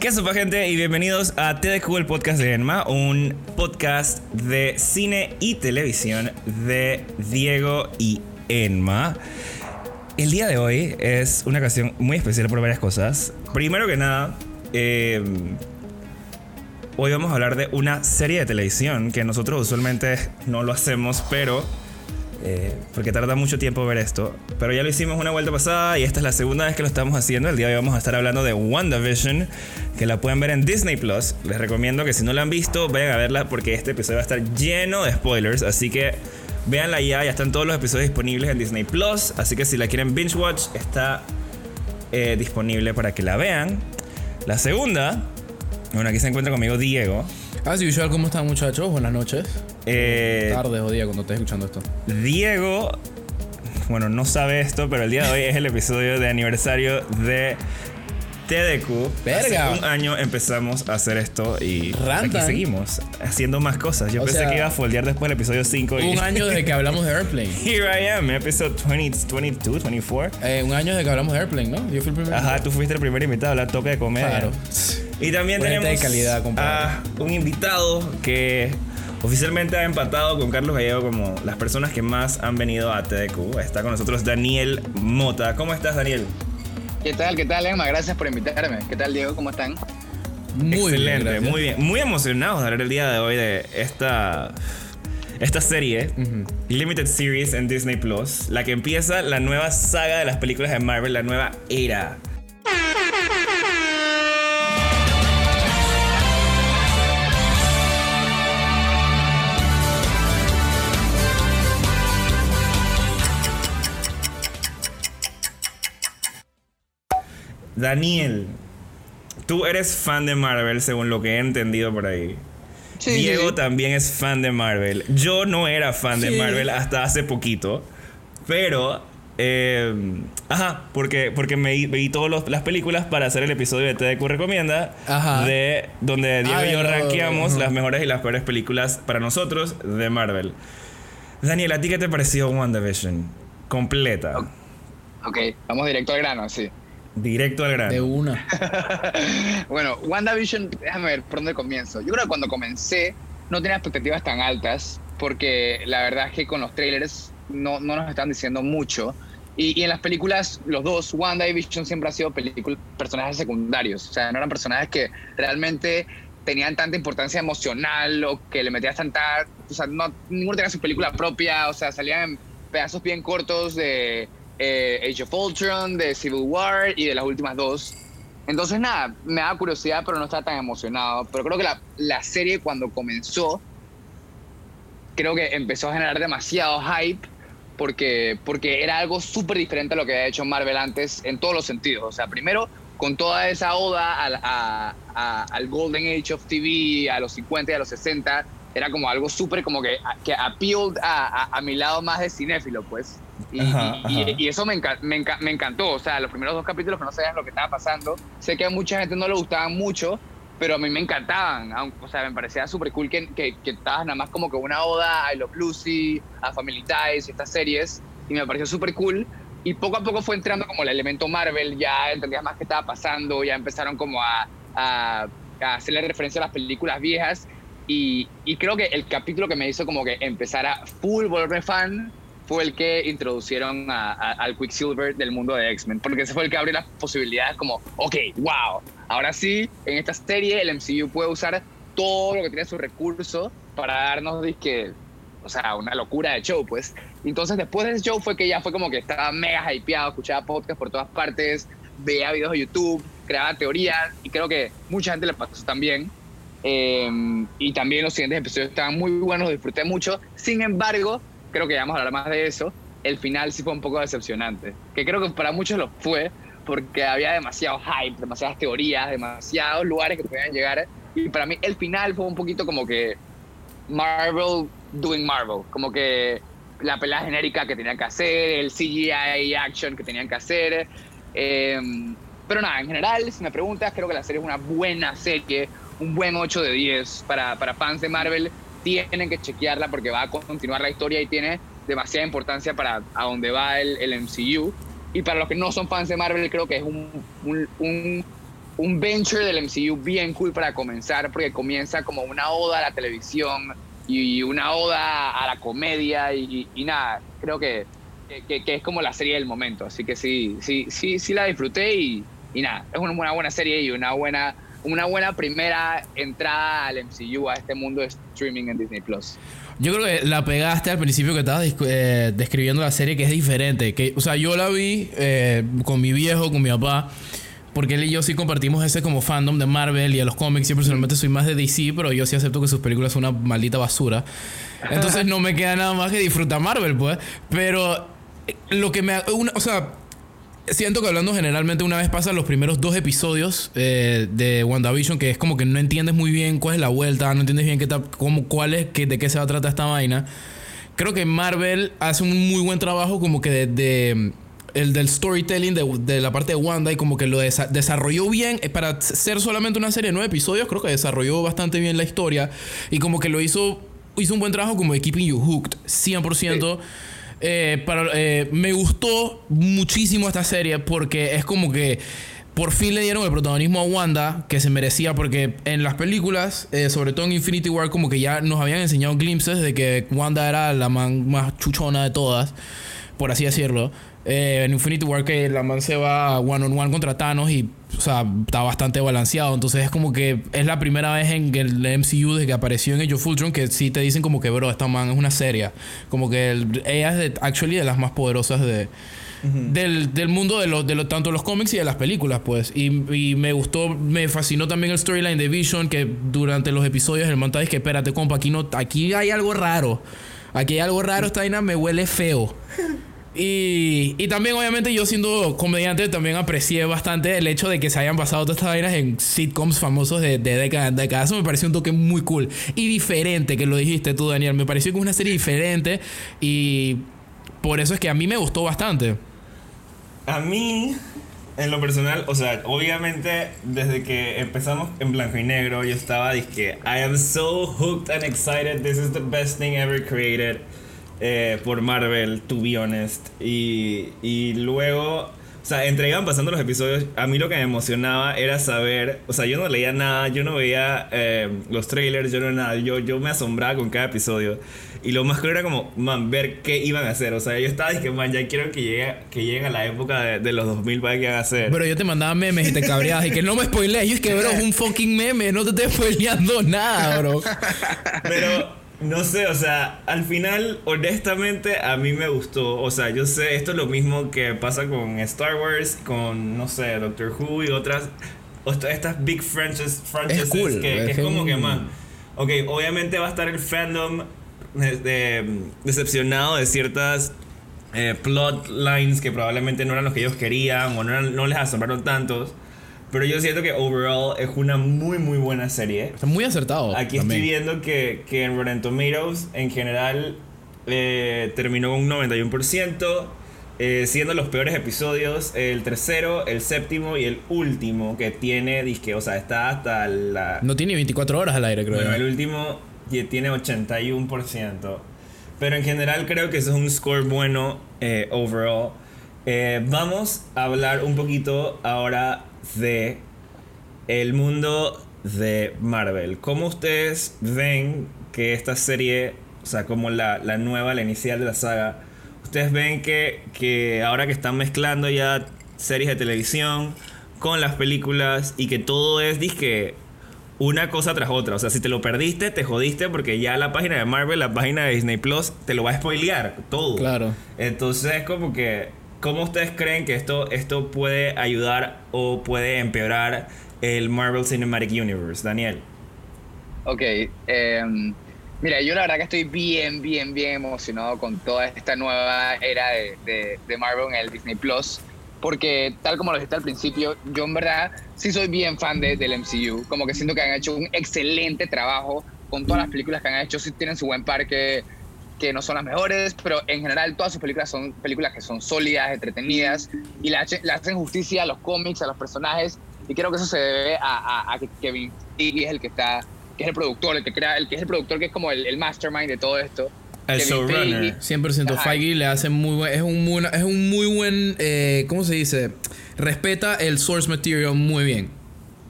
¿Qué supa gente? Y bienvenidos a TDQ, el podcast de Enma, un podcast de cine y televisión de Diego y Enma. El día de hoy es una ocasión muy especial por varias cosas. Primero que nada, eh, hoy vamos a hablar de una serie de televisión que nosotros usualmente no lo hacemos, pero eh, porque tarda mucho tiempo ver esto. Pero ya lo hicimos una vuelta pasada y esta es la segunda vez que lo estamos haciendo. El día de hoy vamos a estar hablando de WandaVision, que la pueden ver en Disney Plus. Les recomiendo que si no la han visto, vayan a verla porque este episodio va a estar lleno de spoilers. Así que véanla ya, ya están todos los episodios disponibles en Disney Plus. Así que si la quieren binge watch, está eh, disponible para que la vean. La segunda, bueno, aquí se encuentra conmigo Diego. As usual, ¿cómo están muchachos? Buenas noches. Eh, Tardes o día cuando estés escuchando esto. Diego, bueno, no sabe esto, pero el día de hoy es el episodio de aniversario de TDQ. Verga. Hace un año empezamos a hacer esto y aquí seguimos haciendo más cosas. Yo O pensé sea, que iba a foldear después del episodio 5 y Un año desde que hablamos de Airplane. here I am, episodio 20, 22, 24. Eh, un año desde que hablamos de Airplane, ¿no? Yo fui el primero. Ajá, tú fuiste el primer invitado a la toca de comedia. Claro. Y también tenemos de calidad, compadre. a un invitado que oficialmente ha empatado con Carlos Gallego como las personas que más han venido a TDQ. Está con nosotros Daniel Mota. ¿Cómo estás, Daniel? ¿Qué tal? ¿Qué tal, Emma? Gracias por invitarme. ¿Qué tal, Diego? ¿Cómo están? Muy Excelente, muy bien. Muy emocionados de hablar el día de hoy de esta, esta serie, Limited Series en Disney Plus, la que empieza la nueva saga de las películas de Marvel, la nueva era. Daniel, tú eres fan de Marvel según lo que he entendido por ahí. Sí, Diego sí. también es fan de Marvel. Yo no era fan de. Marvel hasta hace poquito. Pero. eh, ajá, porque, porque me vi todas las películas para hacer el episodio de TDQ Recomienda. Ajá. De donde Diego Ah, y yo rankeamos ujú. las mejores y las peores películas para nosotros de Marvel. Daniel, ¿a ti qué te pareció WandaVision? Completa. Ok, vamos directo al grano, sí. Directo al grano. De una. Bueno, WandaVision, déjame ver por dónde comienzo. Yo creo que cuando comencé no tenía expectativas tan altas porque la verdad es que con los trailers no, no nos están diciendo mucho. Y, y en las películas, los dos, Wanda y Vision siempre han sido películas, personajes secundarios. O sea, no eran personajes que realmente tenían tanta importancia emocional o que le metías tanta... O sea, no, ninguno tenía su película propia. O sea, salían en pedazos bien cortos de eh, Age of Ultron, de Civil War y de las últimas dos. Entonces, nada, me da curiosidad, pero no estaba tan emocionado. Pero creo que la, la serie cuando comenzó, creo que empezó a generar demasiado hype porque, porque era algo súper diferente a lo que había hecho Marvel antes en todos los sentidos. O sea, primero, con toda esa oda al, a- a- al Golden Age of TV, a los 50 y a los 60, era como algo súper como que, que appealed a, a- a mi lado más de cinéfilo, pues. Y, Ajá, y- ajá. y eso me, enca- me, enca- me encantó. O sea, los primeros dos capítulos que no sabían lo que estaba pasando. Sé que a mucha gente no le gustaban mucho, pero a mí me encantaban. O sea, me parecía súper cool que, que, que estabas nada más como que una oda a I Love Lucy, a Family Ties y estas series. Y me pareció súper cool. Y poco a poco fue entrando como el elemento Marvel. Ya entendías más qué estaba pasando. Ya empezaron como a, a, a hacerle referencia a las películas viejas. Y, y creo que el capítulo que me hizo como que empezar a full volverme fan fue el que introducieron a- a- al Quicksilver del mundo de X-Men, porque ese fue el que abrió las posibilidades como, ok, wow, ahora sí, en esta serie el MCU puede usar todo lo que tiene su recurso para darnos, disque, o sea, una locura de show, pues. Entonces después de ese show fue que ya fue como que estaba mega hypeado, escuchaba podcasts por todas partes, veía videos de YouTube, creaba teorías, y creo que mucha gente le pasó también. Eh, y también los siguientes episodios estaban muy buenos, disfruté mucho. Sin embargo, creo que ya vamos a hablar más de eso. El final sí fue un poco decepcionante, que creo que para muchos lo fue, porque había demasiado hype, demasiadas teorías, demasiados lugares que podían llegar. Y para mí el final fue un poquito como que Marvel doing Marvel, como que la pelea genérica que tenían que hacer, el CGI action que tenían que hacer. Eh, pero nada, en general, si me preguntas, creo que la serie es una buena serie, un buen 8 de 10 para, para fans de Marvel. Tienen que chequearla porque va a continuar la historia y tiene demasiada importancia para a dónde va el, el MCU. Y para los que no son fans de Marvel, creo que es un, un, un venture del MCU bien cool para comenzar, porque comienza como una oda a la televisión y una oda a la comedia y, nada, creo que, que, es como la serie del momento. Así que sí, sí, sí, sí la disfruté y, y nada, es una, una buena serie y una buena, una buena primera entrada al MCU, a este mundo de streaming en Disney Plus. Yo creo que la pegaste al principio que estabas eh, describiendo la serie, que es diferente. Que, o sea, yo la vi eh, con mi viejo, con mi papá. Porque él y yo sí compartimos ese como fandom de Marvel y a los cómics. Yo personalmente soy más de DC, pero yo sí acepto que sus películas son una maldita basura. Entonces no me queda nada más que disfrutar Marvel, pues. Pero eh, lo que me... Una, o sea, siento que hablando generalmente una vez pasan los primeros dos episodios eh, de WandaVision, que es como que no entiendes muy bien cuál es la vuelta, no entiendes bien qué cómo, cuál qué, de qué se va a tratar esta vaina. Creo que Marvel hace un muy buen trabajo como que de, el del storytelling de, de, la parte de Wanda y como que lo desarrolló bien eh, para ser solamente una serie de nueve episodios creo que desarrolló bastante bien la historia y como que lo hizo hizo un buen trabajo como de keeping you hooked 100% eh, eh, me gustó muchísimo esta serie porque es como que por fin le dieron el protagonismo a Wanda que se merecía porque en las películas, eh, sobre todo en Infinity War, como que ya nos habían enseñado glimpses de que Wanda era la man más chuchona de todas, por así decirlo. Eh, en Infinity War que la man se va one on one contra Thanos y o sea, está bastante balanceado. Entonces es como que es la primera vez en el MCU desde que apareció en Age of Ultron que sí te dicen como que, bro, esta man es una serie. Como que ella es de, actually de las más poderosas de, del, del, mundo de, los de lo, tanto los cómics y de las películas, pues. Y, y me gustó, me fascinó también el storyline de Vision que durante los episodios el man dice que espérate, compa, aquí, no, aquí hay algo raro. Aquí hay algo raro, esta vaina me huele feo. Y, y, también, obviamente, yo siendo comediante, también aprecié bastante el hecho de que se hayan basado todas estas vainas en sitcoms famosos de, de décadas. Eso me pareció un toque muy cool y diferente, que lo dijiste tú, Daniel. Me pareció que es una serie diferente y por eso es que a mí me gustó bastante. A mí, en lo personal, o sea, obviamente, desde que empezamos en blanco y negro, yo estaba, dije, I am so hooked and excited. This is the best thing ever created. Eh, por Marvel, to be honest. Y, y luego, o sea, entre iban pasando los episodios, a mí lo que me emocionaba era saber, o sea, yo no leía nada, yo no veía eh, los trailers, yo no nada, yo, yo me asombraba con cada episodio. Y lo más claro era como, man, ver qué iban a hacer. O sea, yo estaba diciendo, man, ya quiero que, llegue, que lleguen a la época de, de los 2000 para que van a hacer. Pero yo te mandaba memes y te cabreabas y que no me spoilees. Y es que, bro, es un fucking meme, no te estoy spoileando nada, bro. Pero no sé, o sea, al final, honestamente, a mí me gustó. O sea, yo sé, esto es lo mismo que pasa con Star Wars, con, no sé, Doctor Who y otras. Estas big franchises, franchises que, es, como que, man. Ok, obviamente va a estar el fandom decepcionado de ciertas eh, plot lines que probablemente no eran los que ellos querían o no, no les asombraron tantos. Pero yo siento que overall es una muy, muy buena serie. Está muy acertado. Aquí estoy viendo que, que en Rotten Tomatoes, en general, eh, terminó con un 91%, eh, siendo los peores episodios el tercero, el séptimo y el último que tiene, disque, o sea, está hasta la... No tiene 24 horas al aire, creo. Bueno, el último tiene 81%. Pero en general creo que eso es un score bueno eh, overall. vamos a hablar un poquito ahora de el mundo de Marvel. ¿Cómo ustedes ven que esta serie, o sea, como la, la nueva, la inicial de la saga, ustedes ven que, que ahora que están mezclando ya series de televisión con las películas y que todo es, disque, una cosa tras otra. O sea, si te lo perdiste, te jodiste porque ya la página de Marvel, la página de Disney Plus, te lo va a spoilear todo. Claro. Entonces es como que ¿Cómo ustedes creen que esto, esto puede ayudar o puede empeorar el Marvel Cinematic Universe? Daniel. Ok. Em, mira, yo la verdad que estoy bien, bien, bien emocionado con toda esta nueva era de, de, Marvel en el Disney Plus. Porque tal como lo dijiste al principio, yo en verdad sí soy bien fan de, del MCU. Como que siento que han hecho un excelente trabajo con todas las películas que han hecho. Sí tienen su buen parque que no son las mejores, pero en general todas sus películas son películas que son sólidas, entretenidas y le, hacen justicia a los cómics, a los personajes y creo que eso se debe a, que Kevin Feige es el que está, que es el productor, el que crea, el que es el productor que es como el, mastermind de todo esto. El showrunner. 100%. Feige le hace muy buen, es un muy, es un muy buen, eh, ¿cómo se dice? Respeta el source material muy bien.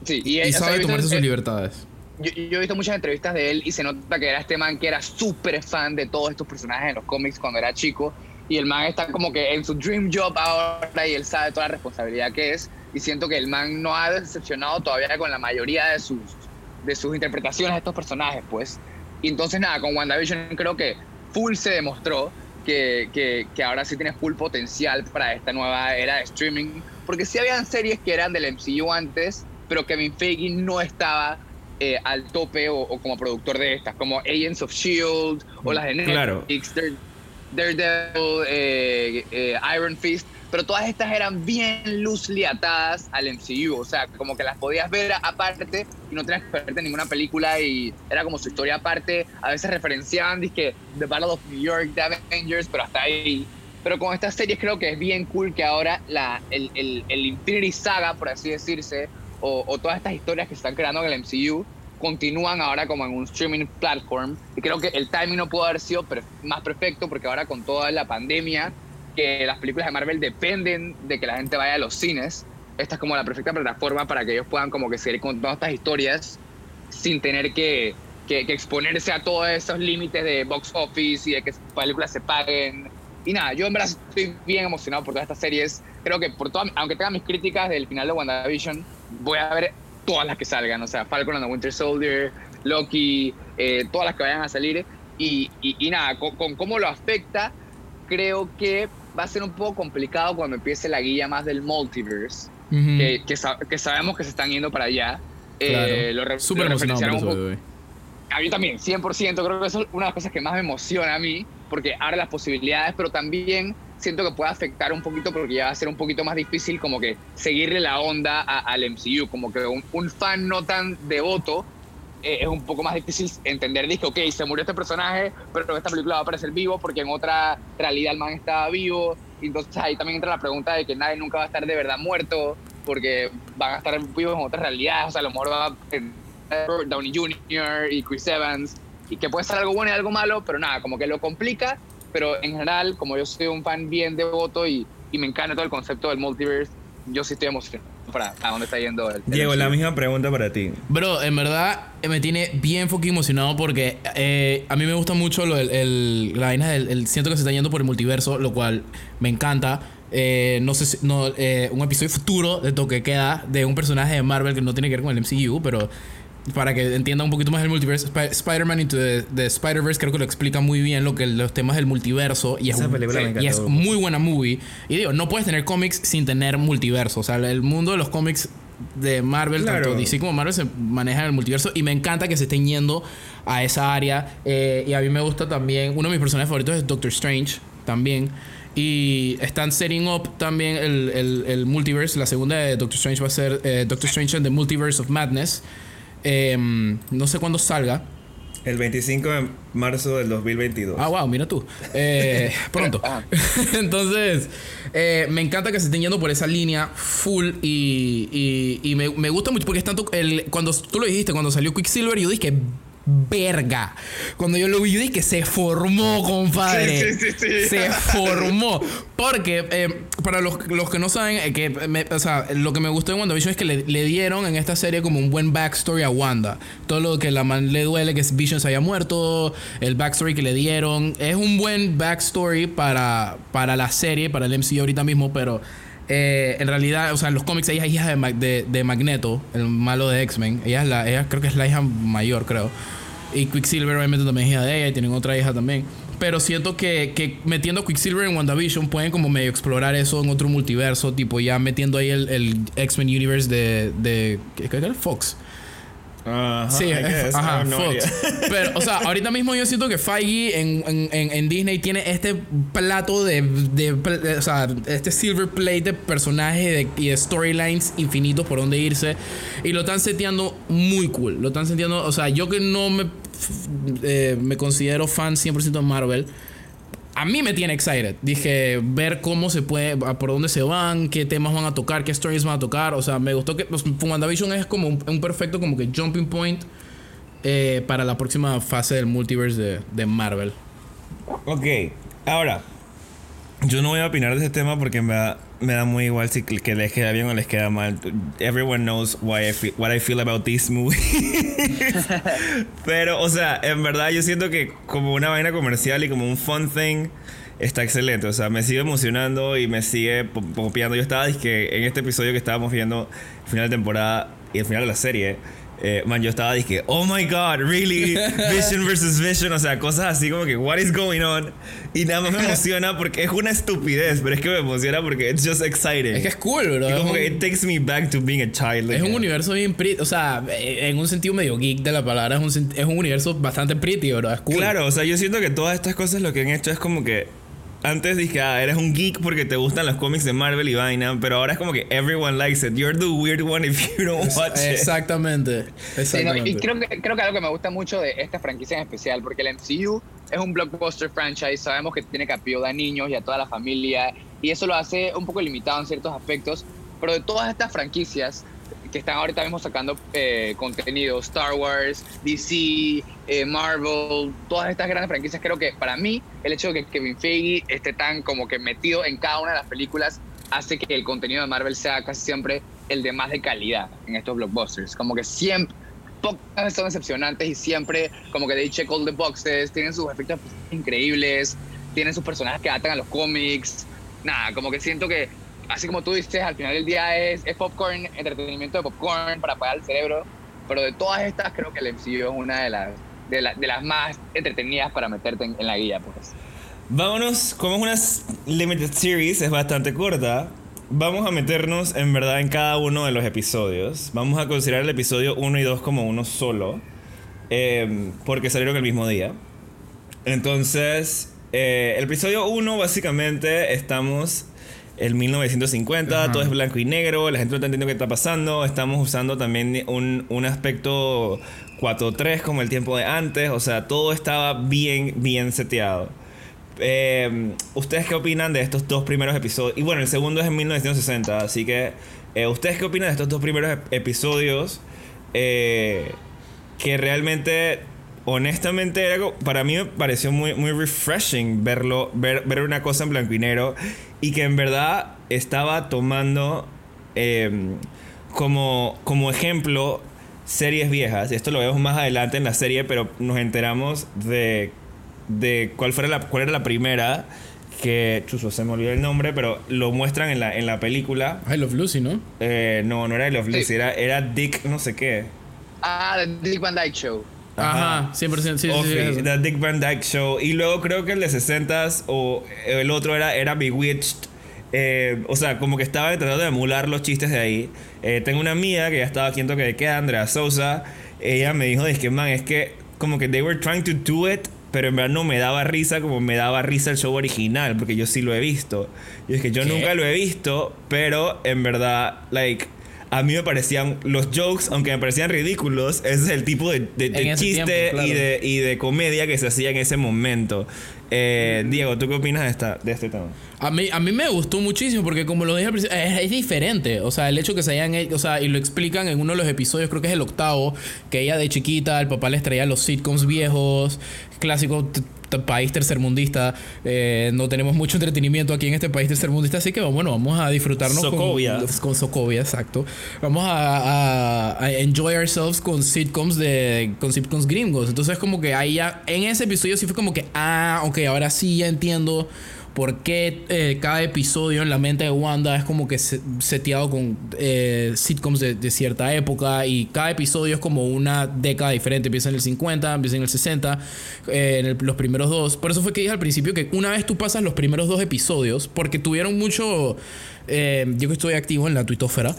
Sí, y, y, o sea, sabe tomarse sus eh, libertades. Yo, yo he visto muchas entrevistas de él y se nota que era este man que era súper fan de todos estos personajes en los cómics cuando era chico. Y el man está como que en su dream job ahora y él sabe toda la responsabilidad que es. Y siento que el man no ha decepcionado todavía con la mayoría de sus, de sus interpretaciones de estos personajes, pues. Y entonces, nada, con WandaVision creo que full se demostró que, que, ahora sí tiene full potencial para esta nueva era de streaming. Porque sí habían series que eran del MCU antes, pero Kevin Feige no estaba eh, al tope o, o como productor de estas, como Agents of Shield o las de Netflix, Claro. Dare- Daredevil, eh, eh, Iron Fist, pero todas estas eran bien loosely atadas al MCU, o sea, como que las podías ver aparte y no tenías que verte ninguna película y era como su historia aparte, a veces referenciaban dizque The Battle of New York, The Avengers, pero hasta ahí. Pero con estas series creo que es bien cool que ahora la, el, el, el Infinity Saga, por así decirse, o, o todas estas historias que se están creando en el MCU, continúan ahora como en un streaming platform. Y creo que el timing no pudo haber sido más perfecto porque ahora con toda la pandemia, que las películas de Marvel dependen de que la gente vaya a los cines, esta es como la perfecta plataforma para que ellos puedan como que seguir contando estas historias sin tener que, exponerse a todos esos límites de box office y de que películas se paguen. Y nada, yo en verdad estoy bien emocionado por todas estas series. Creo que por todas, aunque tenga mis críticas del final de WandaVision, voy a ver todas las que salgan. O sea, Falcon and the Winter Soldier, Loki, eh, todas las que vayan a salir. Y, y, y nada, con, con cómo lo afecta, creo que va a ser un poco complicado cuando empiece la guía más del multiverse, Ujú. que, que, que sabemos que se están yendo para allá. Claro. Eh, lo re- Súper lo referenciaron un poco-. A mí también, 100%. Creo que eso es una de las cosas que más me emociona a mí, porque abre las posibilidades, pero también siento que puede afectar un poquito porque ya va a ser un poquito más difícil como que seguirle la onda a- al MCU, como que un, un fan no tan devoto eh, es un poco más difícil entender, dice, ok, se murió este personaje, pero esta película va a aparecer vivo porque en otra realidad el man estaba vivo, entonces ahí también entra la pregunta de que nadie nunca va a estar de verdad muerto, porque van a estar vivos en otras realidades, o sea, a lo mejor va a Robert Downey Jr. y Chris Evans, y que puede ser algo bueno y algo malo, pero nada, como que lo complica, pero en general, como yo soy un fan bien devoto y, y me encanta todo el concepto del multiverse, yo sí estoy emocionado para a dónde está yendo el... el Diego, la misma pregunta para ti. Bro, en verdad eh, me tiene bien fucking emocionado porque eh, a mí me gusta mucho lo, el, el- la vaina del el- siento que se está yendo por el multiverso, lo cual me encanta. Eh, no sé si, no, eh, un episodio futuro de toque queda de un personaje de Marvel que no tiene que ver con el MCU, pero para que entienda un poquito más el multiverso, Sp- Spider-Man Into the, the Spider-Verse creo que lo explica muy bien lo que los temas del multiverso y es, Esa un- película me y es muy buena movie. Y digo, no puedes tener cómics sin tener multiverso, o sea, el mundo de los cómics de Marvel, Claro. tanto DC como Marvel se manejan en el multiverso y me encanta que se estén yendo a esa área. Eh, y a mí me gusta también, uno de mis personajes favoritos es Doctor Strange también. Y están setting up también el, el- el multiverse. La segunda de Doctor Strange va a ser eh, Doctor Strange and the Multiverse of Madness. Em, no sé cuándo salga. El 25 de marzo del 2022. Ah, wow, mira tú. Eh, pronto. Ah. Entonces, eh, me encanta que se estén yendo por esa línea full y, y, y me, me gusta mucho porque es tanto. El, cuando tú lo dijiste, cuando salió Quicksilver, yo dije verga. Cuando yo lo vi, yo dije que se formó, compadre. Sí, sí, sí, sí. Se formó. Porque, eh, para los, los que no saben, eh, que me- o sea, lo que me gustó de WandaVision es que le, le dieron en esta serie como un buen backstory a Wanda. Todo lo que la man le duele, que Vision se haya muerto, el backstory que le dieron. Es un buen backstory para, para la serie, para el MCU ahorita mismo, pero. eh, en realidad, o sea, en los cómics ella es hija de, Mag- de, de Magneto, el malo de X-Men. Ella es la, ella creo que es la hija mayor, creo. Y Quicksilver obviamente también es hija de ella y tienen otra hija también. Pero siento que, que metiendo Quicksilver en WandaVision pueden como medio explorar eso en otro multiverso, tipo ya metiendo ahí el, el X-Men Universe de, de ¿qué, qué era? Fox. Ajá, sí, es- ajá, have no Fox. Pero, o sea, ahorita mismo yo siento que Feige en, en, en, en Disney tiene este plato de, de, de- O sea, este silver plate de personajes de- y de storylines infinitos por donde irse. Y lo están seteando muy cool. Lo están seteando. O sea, yo que no me, eh, me considero fan 100% de Marvel. A mí me tiene excited. Dije, ver cómo se puede, por dónde se van, qué temas van a tocar, qué stories van a tocar. O sea, me gustó que pues, WandaVision es como un, perfecto como que jumping point eh, para la próxima fase del multiverse de, de Marvel. Ok, ahora, yo no voy a opinar de este tema porque en verdad me da muy igual si que les queda bien o les queda mal. Everyone knows why I feel, what I feel about this movie. Pero, o sea, en verdad yo siento que como una vaina comercial y como un fun thing está excelente. O sea, me sigue emocionando y me sigue popeando. Yo estaba que en este episodio que estábamos viendo, final de temporada y el final de la serie eh, man, yo estaba dije, oh my god, really? Vision versus Vision, o sea, cosas así como que, what is going on? Y nada más me emociona porque es una estupidez, pero es que me emociona porque it's just exciting. Es que es cool, bro. Y como que it takes me back to being a child. Es un universo bien pretty, o sea, en un sentido medio geek de la palabra, es un, es un universo bastante pretty, bro. Es cool. Claro, o sea, yo siento que todas estas cosas lo que han hecho es como que antes dije, ah, eres un geek porque te gustan los cómics de Marvel y vaina, pero ahora es como que everyone likes it. You're the weird one if you don't watch it. Exactamente. y creo que, creo que algo que me gusta mucho de esta franquicia en especial, porque el MCU es un blockbuster franchise, sabemos que tiene que a niños y a toda la familia, y eso lo hace un poco limitado en ciertos aspectos, pero de todas estas franquicias, que están ahorita mismo sacando eh, contenido, Star Wars, DC, eh, Marvel, todas estas grandes franquicias, creo que para mí el hecho de que Kevin Feige esté tan como que metido en cada una de las películas hace que el contenido de Marvel sea casi siempre el de más de calidad en estos blockbusters. Como que siempre, pocas son decepcionantes y siempre como que they check all the boxes, tienen sus efectos increíbles, tienen sus personajes que atan a los cómics. Nada, como que siento que así como tú dices, al final del día es, es popcorn, entretenimiento de popcorn para apagar el cerebro, pero de todas estas creo que el MCU es una de las, de, de las más entretenidas para meterte en, la guía. Pues. Vámonos, como es una limited series, es bastante corta, vamos a meternos en verdad en cada uno de los episodios. Vamos a considerar el episodio 1 y 2 como uno solo, eh, porque salieron el mismo día. Entonces, eh, el episodio 1 básicamente estamos el 1950, todo es blanco y negro, la gente no está entendiendo qué está pasando, estamos usando también un, un aspecto 4.3 como el tiempo de antes, o sea, todo estaba bien, bien seteado. Eh, ¿Ustedes qué opinan de estos dos primeros episodios? Y bueno, el segundo es en 1960, así que eh, ¿ustedes qué opinan de estos dos primeros episodios? Eh, que realmente, honestamente, para mí me pareció muy, muy refreshing verlo, ver, ver una cosa en blanco y negro y que en verdad estaba tomando em, como, como ejemplo series viejas. Esto lo vemos más adelante en la serie, pero nos enteramos de, de cuál, fuera la, cuál era la primera que chuso, se me olvidó el nombre, pero lo muestran en la, en la película. I Love Lucy, ¿no? Eh, no, no era I Love Lucy, era, era Dick no sé qué. Ah, The Dick Van Dyke Show. Ajá, 100%, sí, sí, The Dick Van Dyke Show. Y luego creo que el de 60s o el otro era, era Bewitched. Eh, o sea, como que estaba tratando de emular los chistes de ahí. Eh, tengo una amiga que ya estaba aquí en toque de queda, Andrea Sousa. Ella me dijo, es que man, es que como que they were trying to do it, pero en verdad no me daba risa como me daba risa el show original, porque yo sí lo he visto. Y es que yo nunca lo he visto, pero en verdad, like a mí me parecían los jokes, aunque me parecían ridículos, ese es el tipo de, chiste y, de, y de comedia que se hacía en ese momento. Eh, Diego, ¿tú qué opinas de, esta, de este tema? A mí, a mí me gustó muchísimo porque como lo dije al principio, es, diferente. O sea, el hecho que se hayan o sea, y lo explican en uno de los episodios, creo que es el octavo, que ella de chiquita, el papá les traía los sitcoms viejos, clásicos país tercermundista. Eh, no tenemos mucho entretenimiento aquí en este país tercermundista, así que bueno, vamos a disfrutarnos Con, con Sokovia, exacto. Vamos a, a, enjoy ourselves con sitcoms de con sitcoms gringos. Entonces como que ahí ya en ese episodio sí fue como que ah, ok, ahora sí ya entiendo por qué eh, cada episodio en la mente de Wanda es como que seteado con eh, sitcoms de, cierta época y cada episodio es como una década diferente. Empieza en el 50, empieza en el 60, eh, en los primeros dos. Por eso fue que dije al principio que una vez tú pasas los primeros dos episodios, porque tuvieron mucho... yo que estoy activo en la tuitósfera,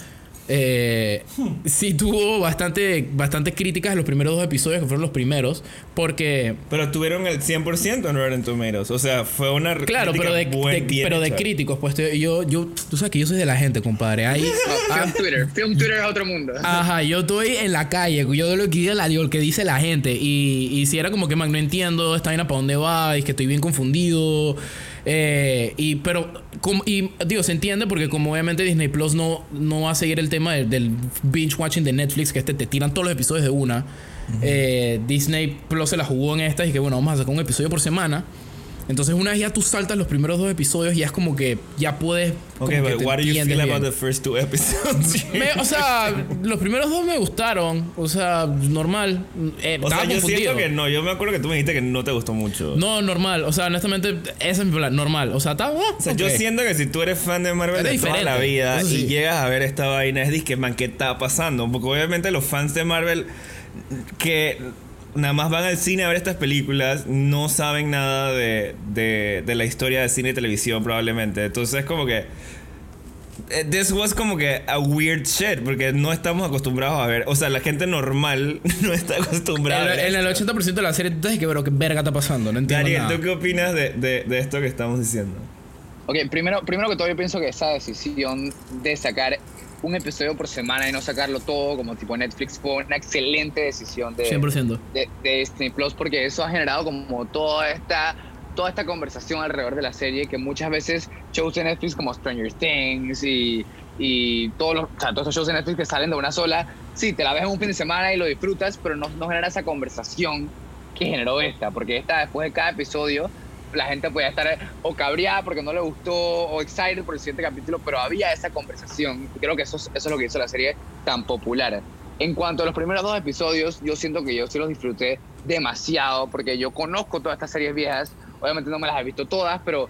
eh, sí tuvo bastante, bastante críticas en los primeros dos episodios, que fueron los primeros, porque... Pero tuvieron el 100% en Rotten Tomatoes, o sea, fue una... Claro, pero de, pero de críticos, pues yo, yo, tú sabes que yo soy de la gente, compadre. Ahí, film Twitter, film Twitter es otro mundo. Ajá, yo estoy en la calle, yo lo que, lo que dice la gente, y, y si era como que, man, no entiendo esta vaina para dónde va, y que estoy bien confundido. Eh, y, pero, y digo, se entiende porque como obviamente Disney Plus no, no va a seguir el tema del, binge watching de Netflix, que este te tiran todos los episodios de una. Eh, Disney Plus se la jugó en esta y que bueno, vamos a sacar un episodio por semana. Entonces una vez ya tú saltas los primeros dos episodios ya es como que ya puedes... Ok, te what do you feel about the first two episodes? Me- o sea, los primeros dos me gustaron. O sea, normal. Eh, o sea, yo confundido. siento que no. Yo me acuerdo que tú me dijiste que no te gustó mucho. No, normal. O sea, honestamente, ese es mi plan. Normal. O sea, está. ah, O sea, yo siento que si tú eres fan de Marvel de toda la vida sí. y llegas a ver esta vaina, es que, man, ¿qué está pasando? Porque obviamente los fans de Marvel que nada más van al cine a ver estas películas no saben nada de, de, de la historia de cine y televisión probablemente. Entonces como que... eh, This was como que a weird shit, porque no estamos acostumbrados a ver. O sea, la gente normal no está acostumbrada a ver. En, en el esto. 80% de la serie, tú dices que, pero qué verga está pasando. No entiendo Daniel, nada. ¿tú qué opinas de, de, de esto que estamos diciendo? Ok, primero, primero que todo yo pienso que esa decisión de sacar un episodio por semana y no sacarlo todo como tipo Netflix fue una excelente decisión de, 100%. de, de Disney Plus porque eso ha generado como toda esta toda esta conversación alrededor de la serie que muchas veces shows de Netflix como Stranger Things y, y todos los o sea, todos esos shows de Netflix que salen de una sola sí te la ves en un fin de semana y lo disfrutas pero no, no genera esa conversación que generó esta porque esta después de cada episodio la gente podía estar o cabreada porque no le gustó o excited por el siguiente capítulo pero había esa conversación creo que eso, es- eso es lo que hizo la serie tan popular en cuanto a los primeros dos episodios, yo siento que yo sí los disfruté demasiado porque yo conozco todas estas series viejas. Obviamente no me las he visto todas, pero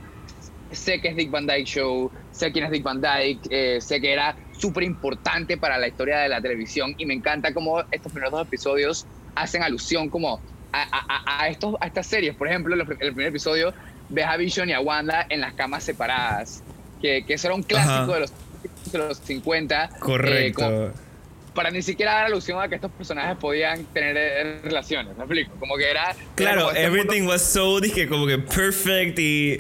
sé que es Dick Van Dyke Show, sé quién es Dick Van Dyke, eh, sé que era súper importante para la historia de la televisión y me encanta cómo estos primeros dos episodios hacen alusión como a, a- a- estos, a estas series. Por ejemplo, el, el primer episodio ves a Vision y a Wanda en las camas separadas, que, que eso era un clásico Ajá. de los, de los 50. eh, Correcto. como- para ni siquiera dar alusión a que estos personajes podían tener eh, relaciones, ¿me explico? Como que era... era Claro, como este everything was so, dije, como que perfect y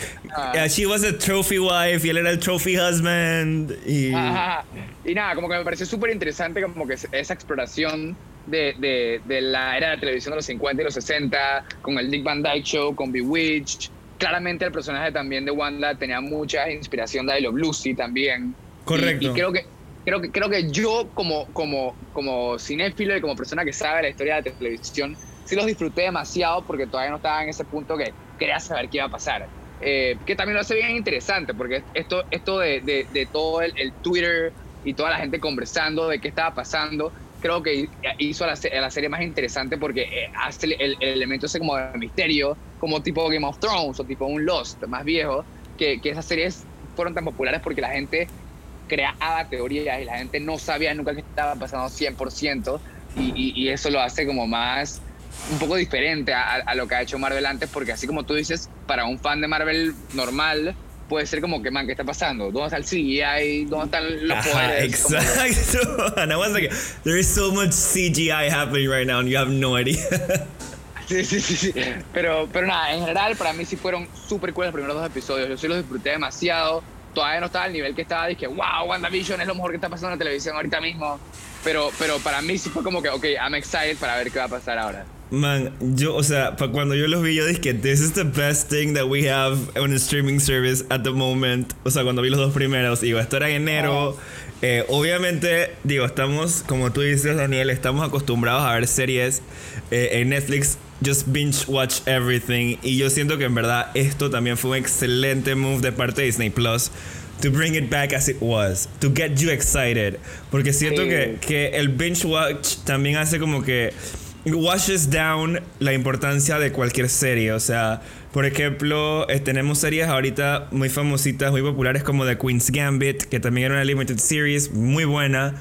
yeah, she was a trophy wife y él era el trophy husband y... mundo- Ajá. Y nada, como que me pareció súper interesante como que esa exploración de, de, de la era de la televisión de los 50 y los 60, con el Dick Van Dyke Show, con Bewitched. Claramente el personaje también de Wanda tenía mucha inspiración de I Love Lucy también. Correcto. Y, y creo que creo que creo que yo como como como cinéfilo y como persona que sabe la historia de televisión sí los disfruté demasiado porque todavía no estaba en ese punto que quería saber qué iba a pasar Eh, que también lo hace bien interesante porque esto esto de, de, de todo el, el Twitter y toda la gente conversando de qué estaba pasando creo que hizo a la, a la serie más interesante porque eh, hace el, el- el elemento ese como de misterio como tipo Game of Thrones o tipo un Lost más viejo que, que esas series fueron tan populares porque la gente creaba teorías y la gente no sabía nunca qué estaba pasando 100% y, y, y eso lo hace como más un poco diferente a, a lo que ha hecho Marvel antes porque así como tú dices para un fan de Marvel normal puede ser como que man qué está pasando dónde está el CGI dónde están los Ajá, poderes exacto. And I was like, there is so much CGI happening right now and you have no idea. Sí, sí, sí, sí. Pero, pero nada, en general para mí sí fueron súper cool los primeros dos episodios. Yo sí los disfruté demasiado. Todavía no estaba al nivel que estaba. Dije, wow, WandaVision es lo mejor que está pasando en la televisión ahorita mismo. Pero, pero para mí sí fue como que, ok, I'm excited para ver qué va a pasar ahora. Man, yo, o sea, cuando yo los vi, yo dije, this is the best thing that we have on a streaming service at the moment. O sea, cuando vi los dos primeros, digo, esto era en enero. Eh, obviamente, digo, estamos, como tú dices, Daniel, estamos acostumbrados a ver series eh, en Netflix. Just binge watch everything. Y yo siento que en verdad esto también fue un excelente move de parte de Disney Plus. To bring it back as it was. To get you excited. Porque siento Sí. que, que el binge watch también hace como que washes down la importancia de cualquier serie. O sea, por ejemplo, eh, tenemos series ahorita muy famositas, muy populares como The Queen's Gambit, que también era una limited series muy buena.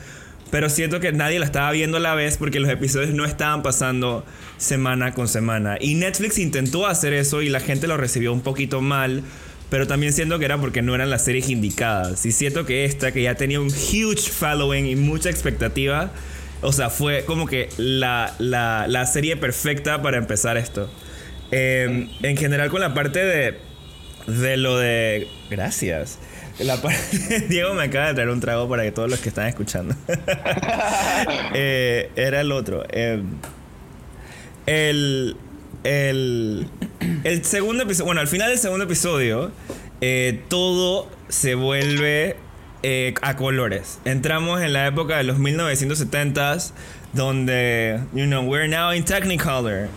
Pero siento que nadie la estaba viendo a la vez porque los episodios no estaban pasando semana con semana. Y Netflix intentó hacer eso y la gente lo recibió un poquito mal. Pero también siento que era porque no eran las series indicadas. Y siento que esta, que ya tenía un huge following y mucha expectativa, o sea, fue como que la, la, la serie perfecta para empezar esto. Eh, en general con la parte de, de lo de... Gracias. Diego me acaba de traer un trago para que todos los que están escuchando. Eh, era el otro. Eh, el, el, el segundo episodio, bueno, al final del segundo episodio, eh, todo se vuelve eh, a colores. Entramos en la época de los 1970s, donde, you know, we're now in Technicolor.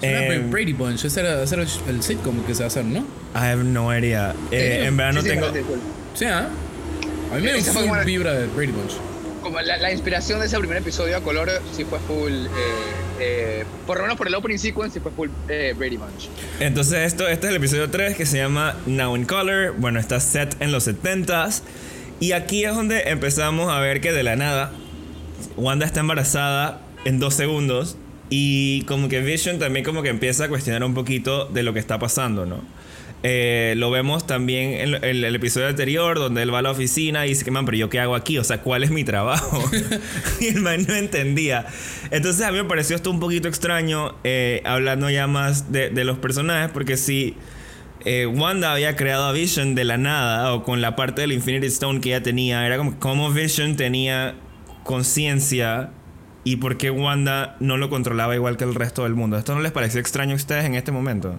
Era Eh, Brady Bunch, ese era, ese era el sitcom que se va a hacer, ¿no? I have no idea. Eh, en verdad no Sí, sí, tengo. sí, ¿ah? A mí me dio full como vibra de Brady Bunch. Como la, la inspiración de ese primer episodio a color sí fue full. eh, eh, por lo menos por el opening sequence sí fue full eh, Brady Bunch. Entonces, esto, este es el episodio 3 que se llama Now in Color. Bueno, está set en los 70s. Y aquí es donde empezamos a ver que de la nada, Wanda está embarazada en dos segundos. Y como que Vision también como que empieza a cuestionar un poquito de lo que está pasando, ¿no? Eh, lo vemos también en el, el episodio anterior donde él va a la oficina y dice que man, pero yo qué hago aquí, o sea, ¿cuál es mi trabajo? y el man no entendía. Entonces a mí me pareció esto un poquito extraño, eh, hablando ya más de, de los personajes, porque si eh, Wanda había creado a Vision de la nada, o con la parte del Infinity Stone que ella tenía, era como como Vision tenía conciencia y por qué Wanda no lo controlaba igual que el resto del mundo. ¿Esto no les pareció extraño a ustedes en este momento?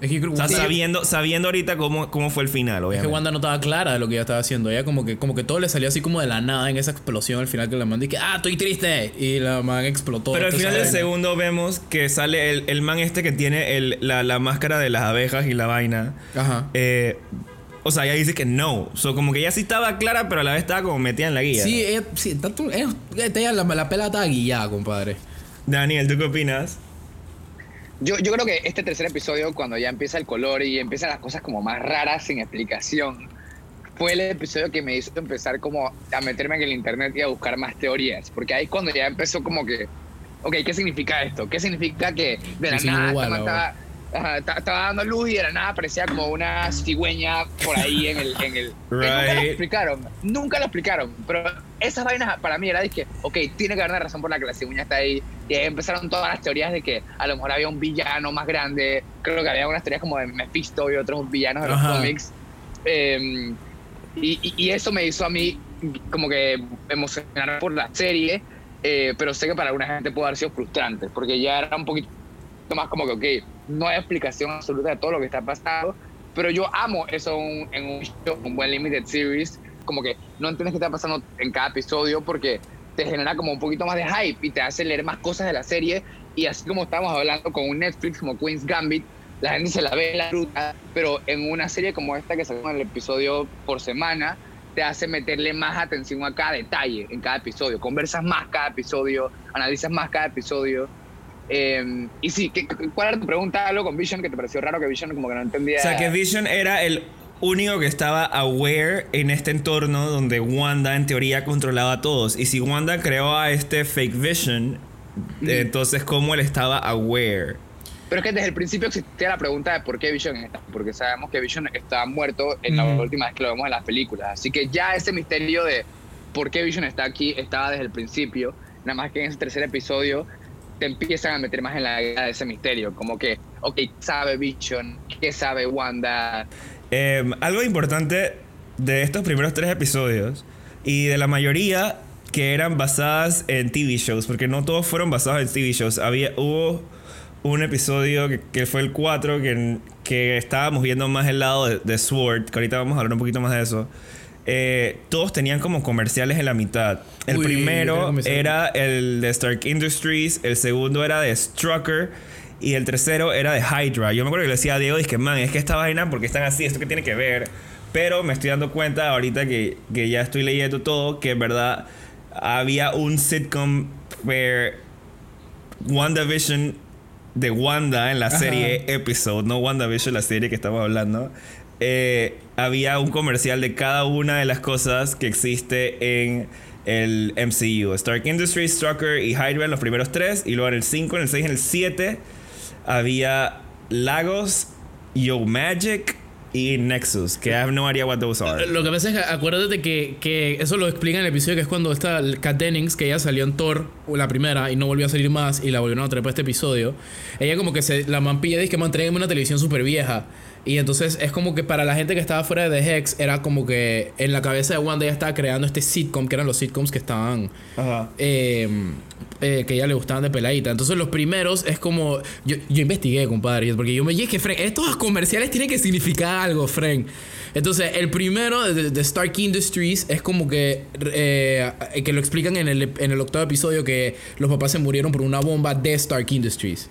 Es que, creo- O sea, sabiendo, sabiendo ahorita cómo, cómo fue el final, es que obviamente. Wanda no estaba clara de lo que ella estaba haciendo. Ella como que, como que todo le salió así como de la nada en esa explosión al final que la man dije, ah, estoy triste. Y la man explotó. Pero al final del segundo vemos que sale el, el man este que tiene el- la, la máscara de las abejas y la vaina. Ajá. Eh, o sea, ella dice que no. So, como que ella sí estaba clara, pero a la vez estaba como metida en la guía. Sí, ella, sí, tanto, ella, ella- la, la pela estaba guillada, compadre. Daniel, ¿tú qué opinas? Yo, yo creo que este tercer episodio, cuando ya empieza el color y empiezan las cosas como más raras sin explicación, fue el episodio que me hizo empezar como a meterme en el internet y a buscar más teorías. Porque ahí es cuando ya empezó como que, ok, ¿qué significa esto? ¿Qué significa que de la Sí, nada igual, estaba, ajá, ta- estaba dando luz y de la nada aparecía como una cigüeña por ahí en el... En el que Nunca lo explicaron, nunca lo explicaron, pero esas vainas para mí era de que, ok, tiene que haber una razón por la que la cigüeña está ahí. Y ahí empezaron todas las teorías de que a lo mejor había un villano más grande. Creo que había unas teorías como de Mephisto y otros villanos de los Ajá. cómics. Eh, y, y- y eso me hizo a mí como que emocionar por la serie, eh, pero sé que para alguna gente puede haber sido frustrante, porque ya era un poquito más como que, ok, no hay explicación absoluta de todo lo que está pasando, pero yo amo eso un- en un show, un buen limited series, como que no entiendes qué está pasando en cada episodio porque te genera como un poquito más de hype y te hace leer más cosas de la serie y así como estamos hablando con un Netflix como Queen's Gambit, la gente se la ve en la ruta, pero en una serie como esta que sacamos el episodio por semana, te hace meterle más atención a cada detalle en cada episodio, conversas más cada episodio, analizas más cada episodio. Eh, y sí, ¿qué- ¿cuál era tu pregunta? Algo con Vision que te pareció raro que Vision como que no entendía. O sea, que Vision era el único que estaba aware en este entorno donde Wanda en teoría controlaba a todos. Y si Wanda creó a este fake Vision, eh, entonces cómo él estaba aware. Pero es que desde el principio existía la pregunta de por qué Vision está, porque sabemos que Vision estaba muerto en la última vez que lo vemos en las películas. Así que ya ese misterio de por qué Vision está aquí estaba desde el principio. Nada más que en ese tercer episodio te empiezan a meter más en la idea de ese misterio. Como que, ok, ¿qué sabe Vision? ¿Qué sabe Wanda? Eh, algo importante de estos primeros tres episodios y de la mayoría que eran basadas en TV shows, porque no todos fueron basados en TV shows. Había, hubo un episodio que, que fue el 4 que, que estábamos viendo más el lado de, de Sword, que ahorita vamos a hablar un poquito más de eso. Eh, todos tenían como comerciales en la mitad. El Uy, primero era el de Stark Industries, el segundo era de Strucker y el tercero era de Hydra. Yo me acuerdo que le decía a Diego, que man, es que esta vaina, porque están así? ¿Esto qué tiene que ver? Pero me estoy dando cuenta ahorita que, que ya estoy leyendo todo, que en verdad había un sitcom where WandaVision de Wanda en la Ajá. serie Episode, no WandaVision, la serie que estamos hablando. Eh, había un comercial de cada una de las cosas que existe en el MCU. Stark Industries, Strucker y Hydra en los primeros tres. Y luego en el 5, en el 6, en el 7 había Lagos, Yo Magic y Nexus. Que I have no idea what those are. Lo que pasa es que acuérdate que, que eso lo explica en el episodio que es cuando está Kat Dennings, que ella salió en Thor, la primera, y no volvió a salir más, y la volvieron a traer para este episodio. Ella como que se la mampilla dice que mantrénme una televisión súper vieja. Y entonces es como que para la gente que estaba fuera de The Hex, era como que en la cabeza de Wanda ella estaba creando este sitcom, que eran los sitcoms que estaban Ajá. eh, eh, que a ella le gustaban de peladita. Entonces los primeros es como... Yo, yo investigué, compadre, porque yo me dije que, Frank, estos comerciales tienen que significar algo, Frank. Entonces el primero de, de Stark Industries es como que... eh, que lo explican en el, en el octavo episodio que los papás se murieron por una bomba de Stark Industries.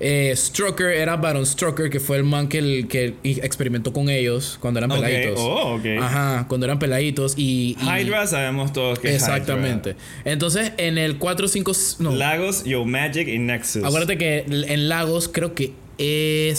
Eh, Strucker era Baron Strucker, que fue el man que, el, que experimentó con ellos cuando eran peladitos. oh, ok. Ajá, cuando eran peladitos y... y- Hydra sabemos todos que es Exactamente. Entonces, en el 4, 5... No, Hydra. Lagos, Yo Magic y Nexus. acuérdate que en Lagos creo que es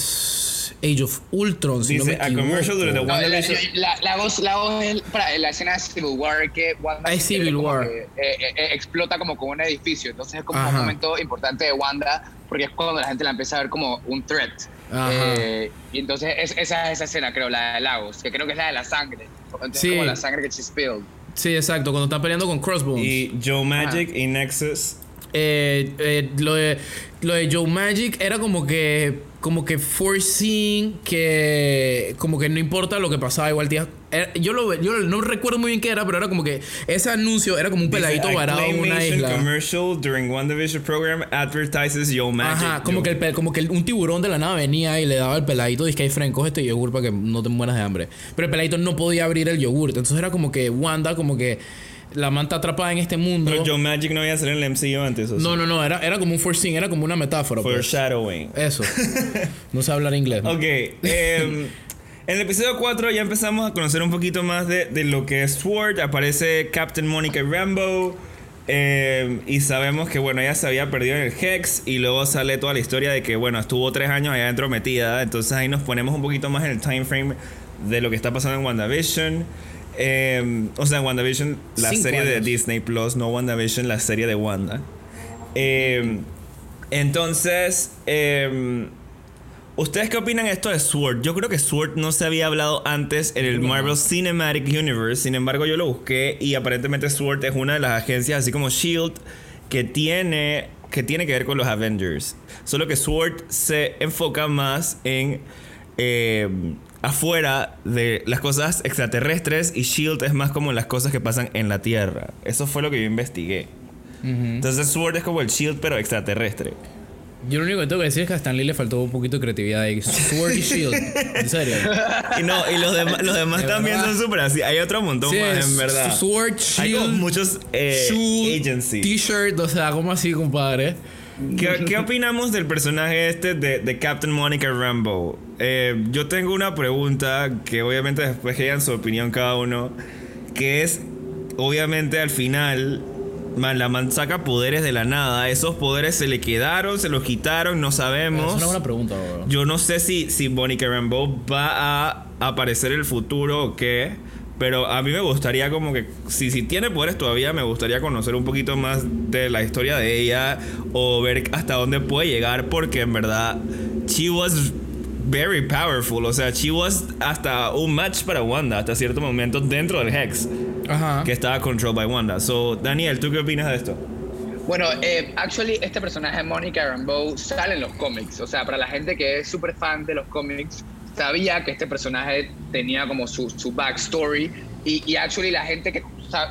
Age of Ultron, si no Dice, me a equivoco. commercial during the No, la, la, la voz, la voz es para la escena de Civil War que Wanda Ah, es se Civil War. que, eh, eh, eh, explota como con un edificio. Entonces es como Ajá. un momento importante de Wanda porque es cuando la gente la empieza a ver como un threat. Eh, y entonces es, esa es esa escena, creo, la de Lagos, que creo que es la de la sangre. Entonces Sí. como la sangre que she spilled. Sí, exacto, cuando están peleando con Crossbones. Y Joe Magic y Nexus. Eh, eh, lo, de, lo de Joe Magic era como que como que foreseeing que como que no importa lo que pasaba igual tía era- yo lo yo no recuerdo muy bien qué era pero era como que ese anuncio era como un peladito Dice, varado en una isla commercial during WandaVision program advertises Yo Magic. Ajá, como Yo- que, el, como que el- un tiburón de la nada venía y le daba al peladito, dice que hay Fren, coge este yogur para que no te mueras de hambre. Pero el peladito no podía abrir el yogur. Entonces era como que Wanda, como que la manta atrapada en este mundo. Pero Joe Magic no había salido en el MCU antes. ¿o sí? No, no, no, era, era como un foreseeing, era como una metáfora. pues. Foreshadowing. Eso. No sé hablar inglés. ¿no? Ok. em, en el episodio 4 ya empezamos a conocer un poquito más de, de lo que es Sword. Aparece Captain Monica Rambo. em, y sabemos que, bueno, ella se había perdido en el Hex. Y luego sale toda la historia de que, bueno, estuvo tres años allá adentro metida. Entonces ahí nos ponemos un poquito más en el time frame de lo que está pasando en WandaVision. Em, o sea, WandaVision, la Cinco serie de. Disney Plus, no WandaVision, la serie de Wanda. Em, entonces, em, ¿ustedes qué opinan esto de Sword? Yo creo que Sword no se había hablado antes en el Marvel Cinematic Universe. Sin embargo, yo lo busqué y aparentemente Sword es una de las agencias, así como Shield, que tiene que tiene que ver con los Avengers. Solo que Sword se enfoca más en afuera de las cosas extraterrestres y Shield es más como las cosas que pasan en la Tierra. Eso fue lo que yo investigué. Ujú. Entonces Sword es como el Shield pero extraterrestre. Yo lo único que tengo que decir es que a Stan Lee le faltó un poquito de creatividad ahí. Sword y Shield. En serio. Y no, y los demás, los demás De también verdad. son súper así. Hay otro montón Sí, más, en verdad. Sword, Hay como Shield, muchos eh, agencies. T-shirt, o sea, como así, compadre? ¿Qué, qué opinamos del personaje este de, de Captain Monica Rambo? Eh, yo tengo una pregunta que obviamente después que digan su opinión cada uno, que es, obviamente al final, man, la man saca poderes de la nada. Esos poderes se le quedaron, se los quitaron, no Es sabemos. una buena pregunta, bro. Yo no sé si, si Monica Rambeau va a aparecer en el futuro o qué. Pero a mí me gustaría como que, si, si tiene poderes todavía, me gustaría conocer un poquito más de la historia de ella o ver hasta dónde puede llegar porque en verdad, she was very powerful. O sea, she was hasta un match para Wanda hasta cierto momento dentro del Hex Ajá. que estaba controlled by Wanda. So, Daniel, ¿tú qué opinas de esto? Bueno, eh, actually, este personaje, Monica Rambeau, sale en los cómics. O sea, para la gente que es súper fan de los cómics, sabía que este personaje tenía como su, su backstory. Y, y actually, la gente que,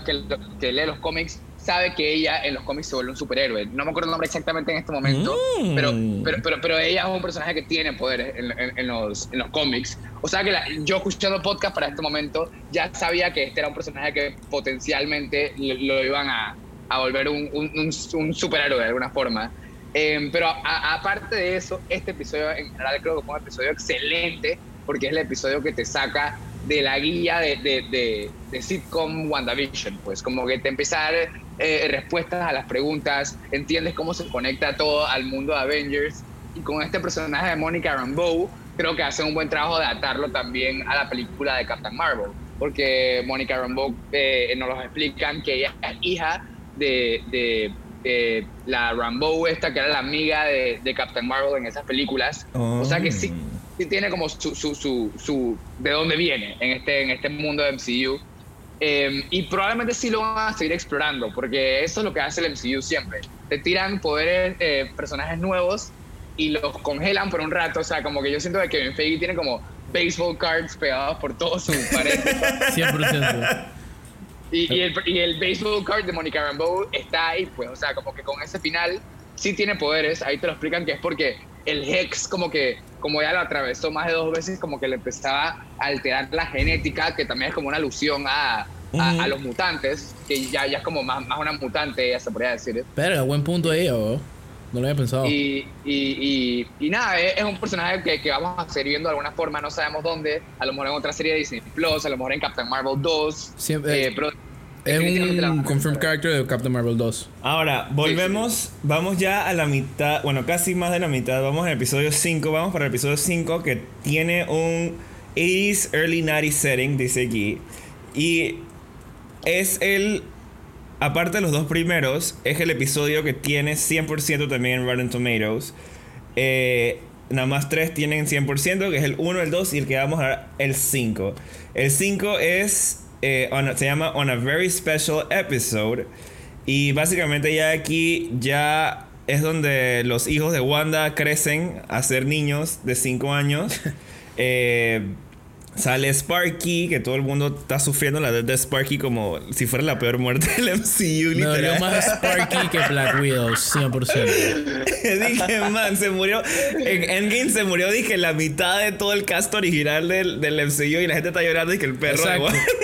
que, que lee los cómics sabe que ella en los cómics se vuelve un superhéroe. No me acuerdo el nombre exactamente en este momento, Mm. pero, pero, pero, pero ella es un personaje que tiene poderes en, en- en los, en los cómics. O sea que la- yo escuchando podcast para este momento ya sabía que este era un personaje que potencialmente lo, lo iban a, a volver un, un, un- un superhéroe de alguna forma. Eh, pero aparte de eso, este episodio en general creo que fue un episodio excelente porque es el episodio que te saca de la guía de, de, de, de sitcom WandaVision, pues como que te empieza a dar eh, respuestas a las preguntas, entiendes cómo se conecta todo al mundo de Avengers y con este personaje de Monica Rambeau creo que hace un buen trabajo de atarlo también a la película de Captain Marvel, porque Monica Rambeau eh, nos lo explican que ella es hija de, de, de la Rambeau esta que era la amiga de, de Captain Marvel en esas películas, o sea que sí, sí tiene como su, su, su, su- de dónde viene en este, en este mundo de MCU. Eh, y probablemente sí lo van a seguir explorando, porque eso es lo que hace el MCU siempre. Te tiran poderes, eh, personajes nuevos y los congelan por un rato. O sea, como que yo siento que Kevin Feige tiene como baseball cards pegados por todo su pared. 100%. Y, y el, y el baseball card de Monica Rambeau está ahí, pues, o sea, como que con ese final sí tiene poderes, ahí te lo explican que es porque el Hex como que, como ya lo atravesó más de dos veces, como que le empezaba a alterar la genética, que también es como una alusión a, a, a los mutantes, que ya, ya es como más, más una mutante, ya se podría decir. Pero, buen punto ahí, bro. No lo había pensado. Y, y, y, y nada, es, es un personaje que, que vamos a seguir viendo de alguna forma, no sabemos dónde, a lo mejor en otra serie de Disney Plus, a lo mejor en Captain Marvel 2. Siempre- eh, pero es un confirmed character de Captain Marvel 2. Ahora, volvemos, vamos ya a la mitad, bueno, casi más de la mitad, vamos al episodio 5, vamos para el episodio 5 que tiene un 80s, early 90s setting, dice aquí. Y es el, aparte de los dos primeros, es el episodio que tiene 100% también en Rotten Tomatoes. Eh, nada más tres tienen 100%, que es el 1, el 2 y el que vamos a ver, el 5. El 5 es, eh, on a- se llama On a Very Special Episode. Y básicamente ya aquí ya es donde los hijos de Wanda crecen a ser niños de 5 años. Eh, sale Sparky, que todo el mundo está sufriendo la de Sparky como si fuera la peor muerte del MCU. Me dolió más Sparky que Black Widow, 100%. dije, man, se murió. En Endgame se murió, dije, la mitad de todo el cast original del, del MCU y la gente está llorando y que el perro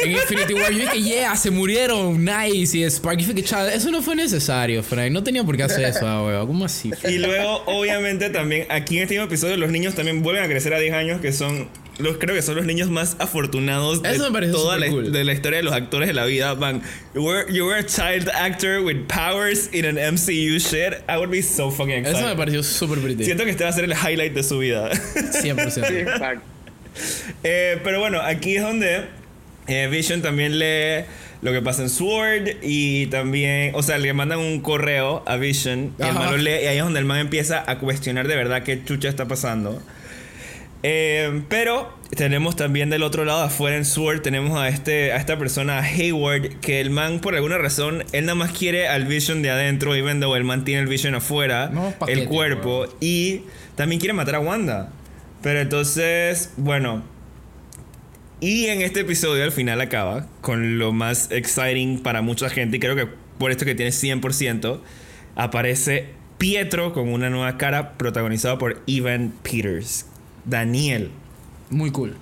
En Infinity War yo dije, yeah, se murieron, nice. Y Sparky fue que chaval, eso no fue necesario, Frank. No tenía por qué hacer eso, ah, weón. ¿Cómo así? Y luego, obviamente, también aquí en este mismo episodio, los niños también vuelven a crecer a 10 años, que son. Los, creo que son los niños más afortunados de Eso me pareció toda la, supercool. de la historia de los actores de la vida. Man, you were, you were a child actor with powers in an MCU shit. I would be so fucking excited. Eso me pareció súper pretty. Siento que este va a ser el highlight de su vida. 100%. Sí, exacto. Eh, pero bueno, aquí es donde eh, Vision también lee lo que pasa en Sword y también, o sea, le mandan un correo a Vision y el man lo lee y ahí es donde el man empieza a cuestionar de verdad qué chucha está pasando. Eh, pero tenemos también del otro lado afuera en Sword tenemos a este a esta persona a Hayward que el man por alguna razón él nada más quiere al Vision de adentro even though el man tiene el Vision afuera No, paquete, el cuerpo y también quiere matar a Wanda pero entonces bueno y en este episodio al final acaba con lo más exciting para mucha gente y creo que por esto que tiene 100% aparece Pietro con una nueva cara protagonizado por Evan Peters. Daniel. Muy cool.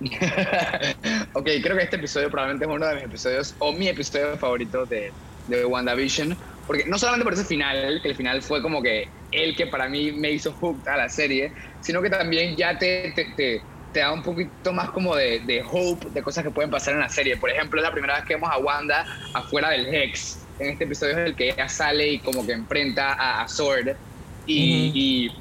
ok, creo que este episodio probablemente es uno de mis episodios, o mi episodio favorito de, de WandaVision. Porque no solamente por ese final, que el final fue como que el que para mí me hizo hooked a la serie, sino que también ya te, te, te, te da un poquito más como de, de hope de cosas que pueden pasar en la serie. Por ejemplo, es la primera vez que vemos a Wanda afuera del Hex. En este episodio es el que ella sale y como que enfrenta a, a Sword. Y, y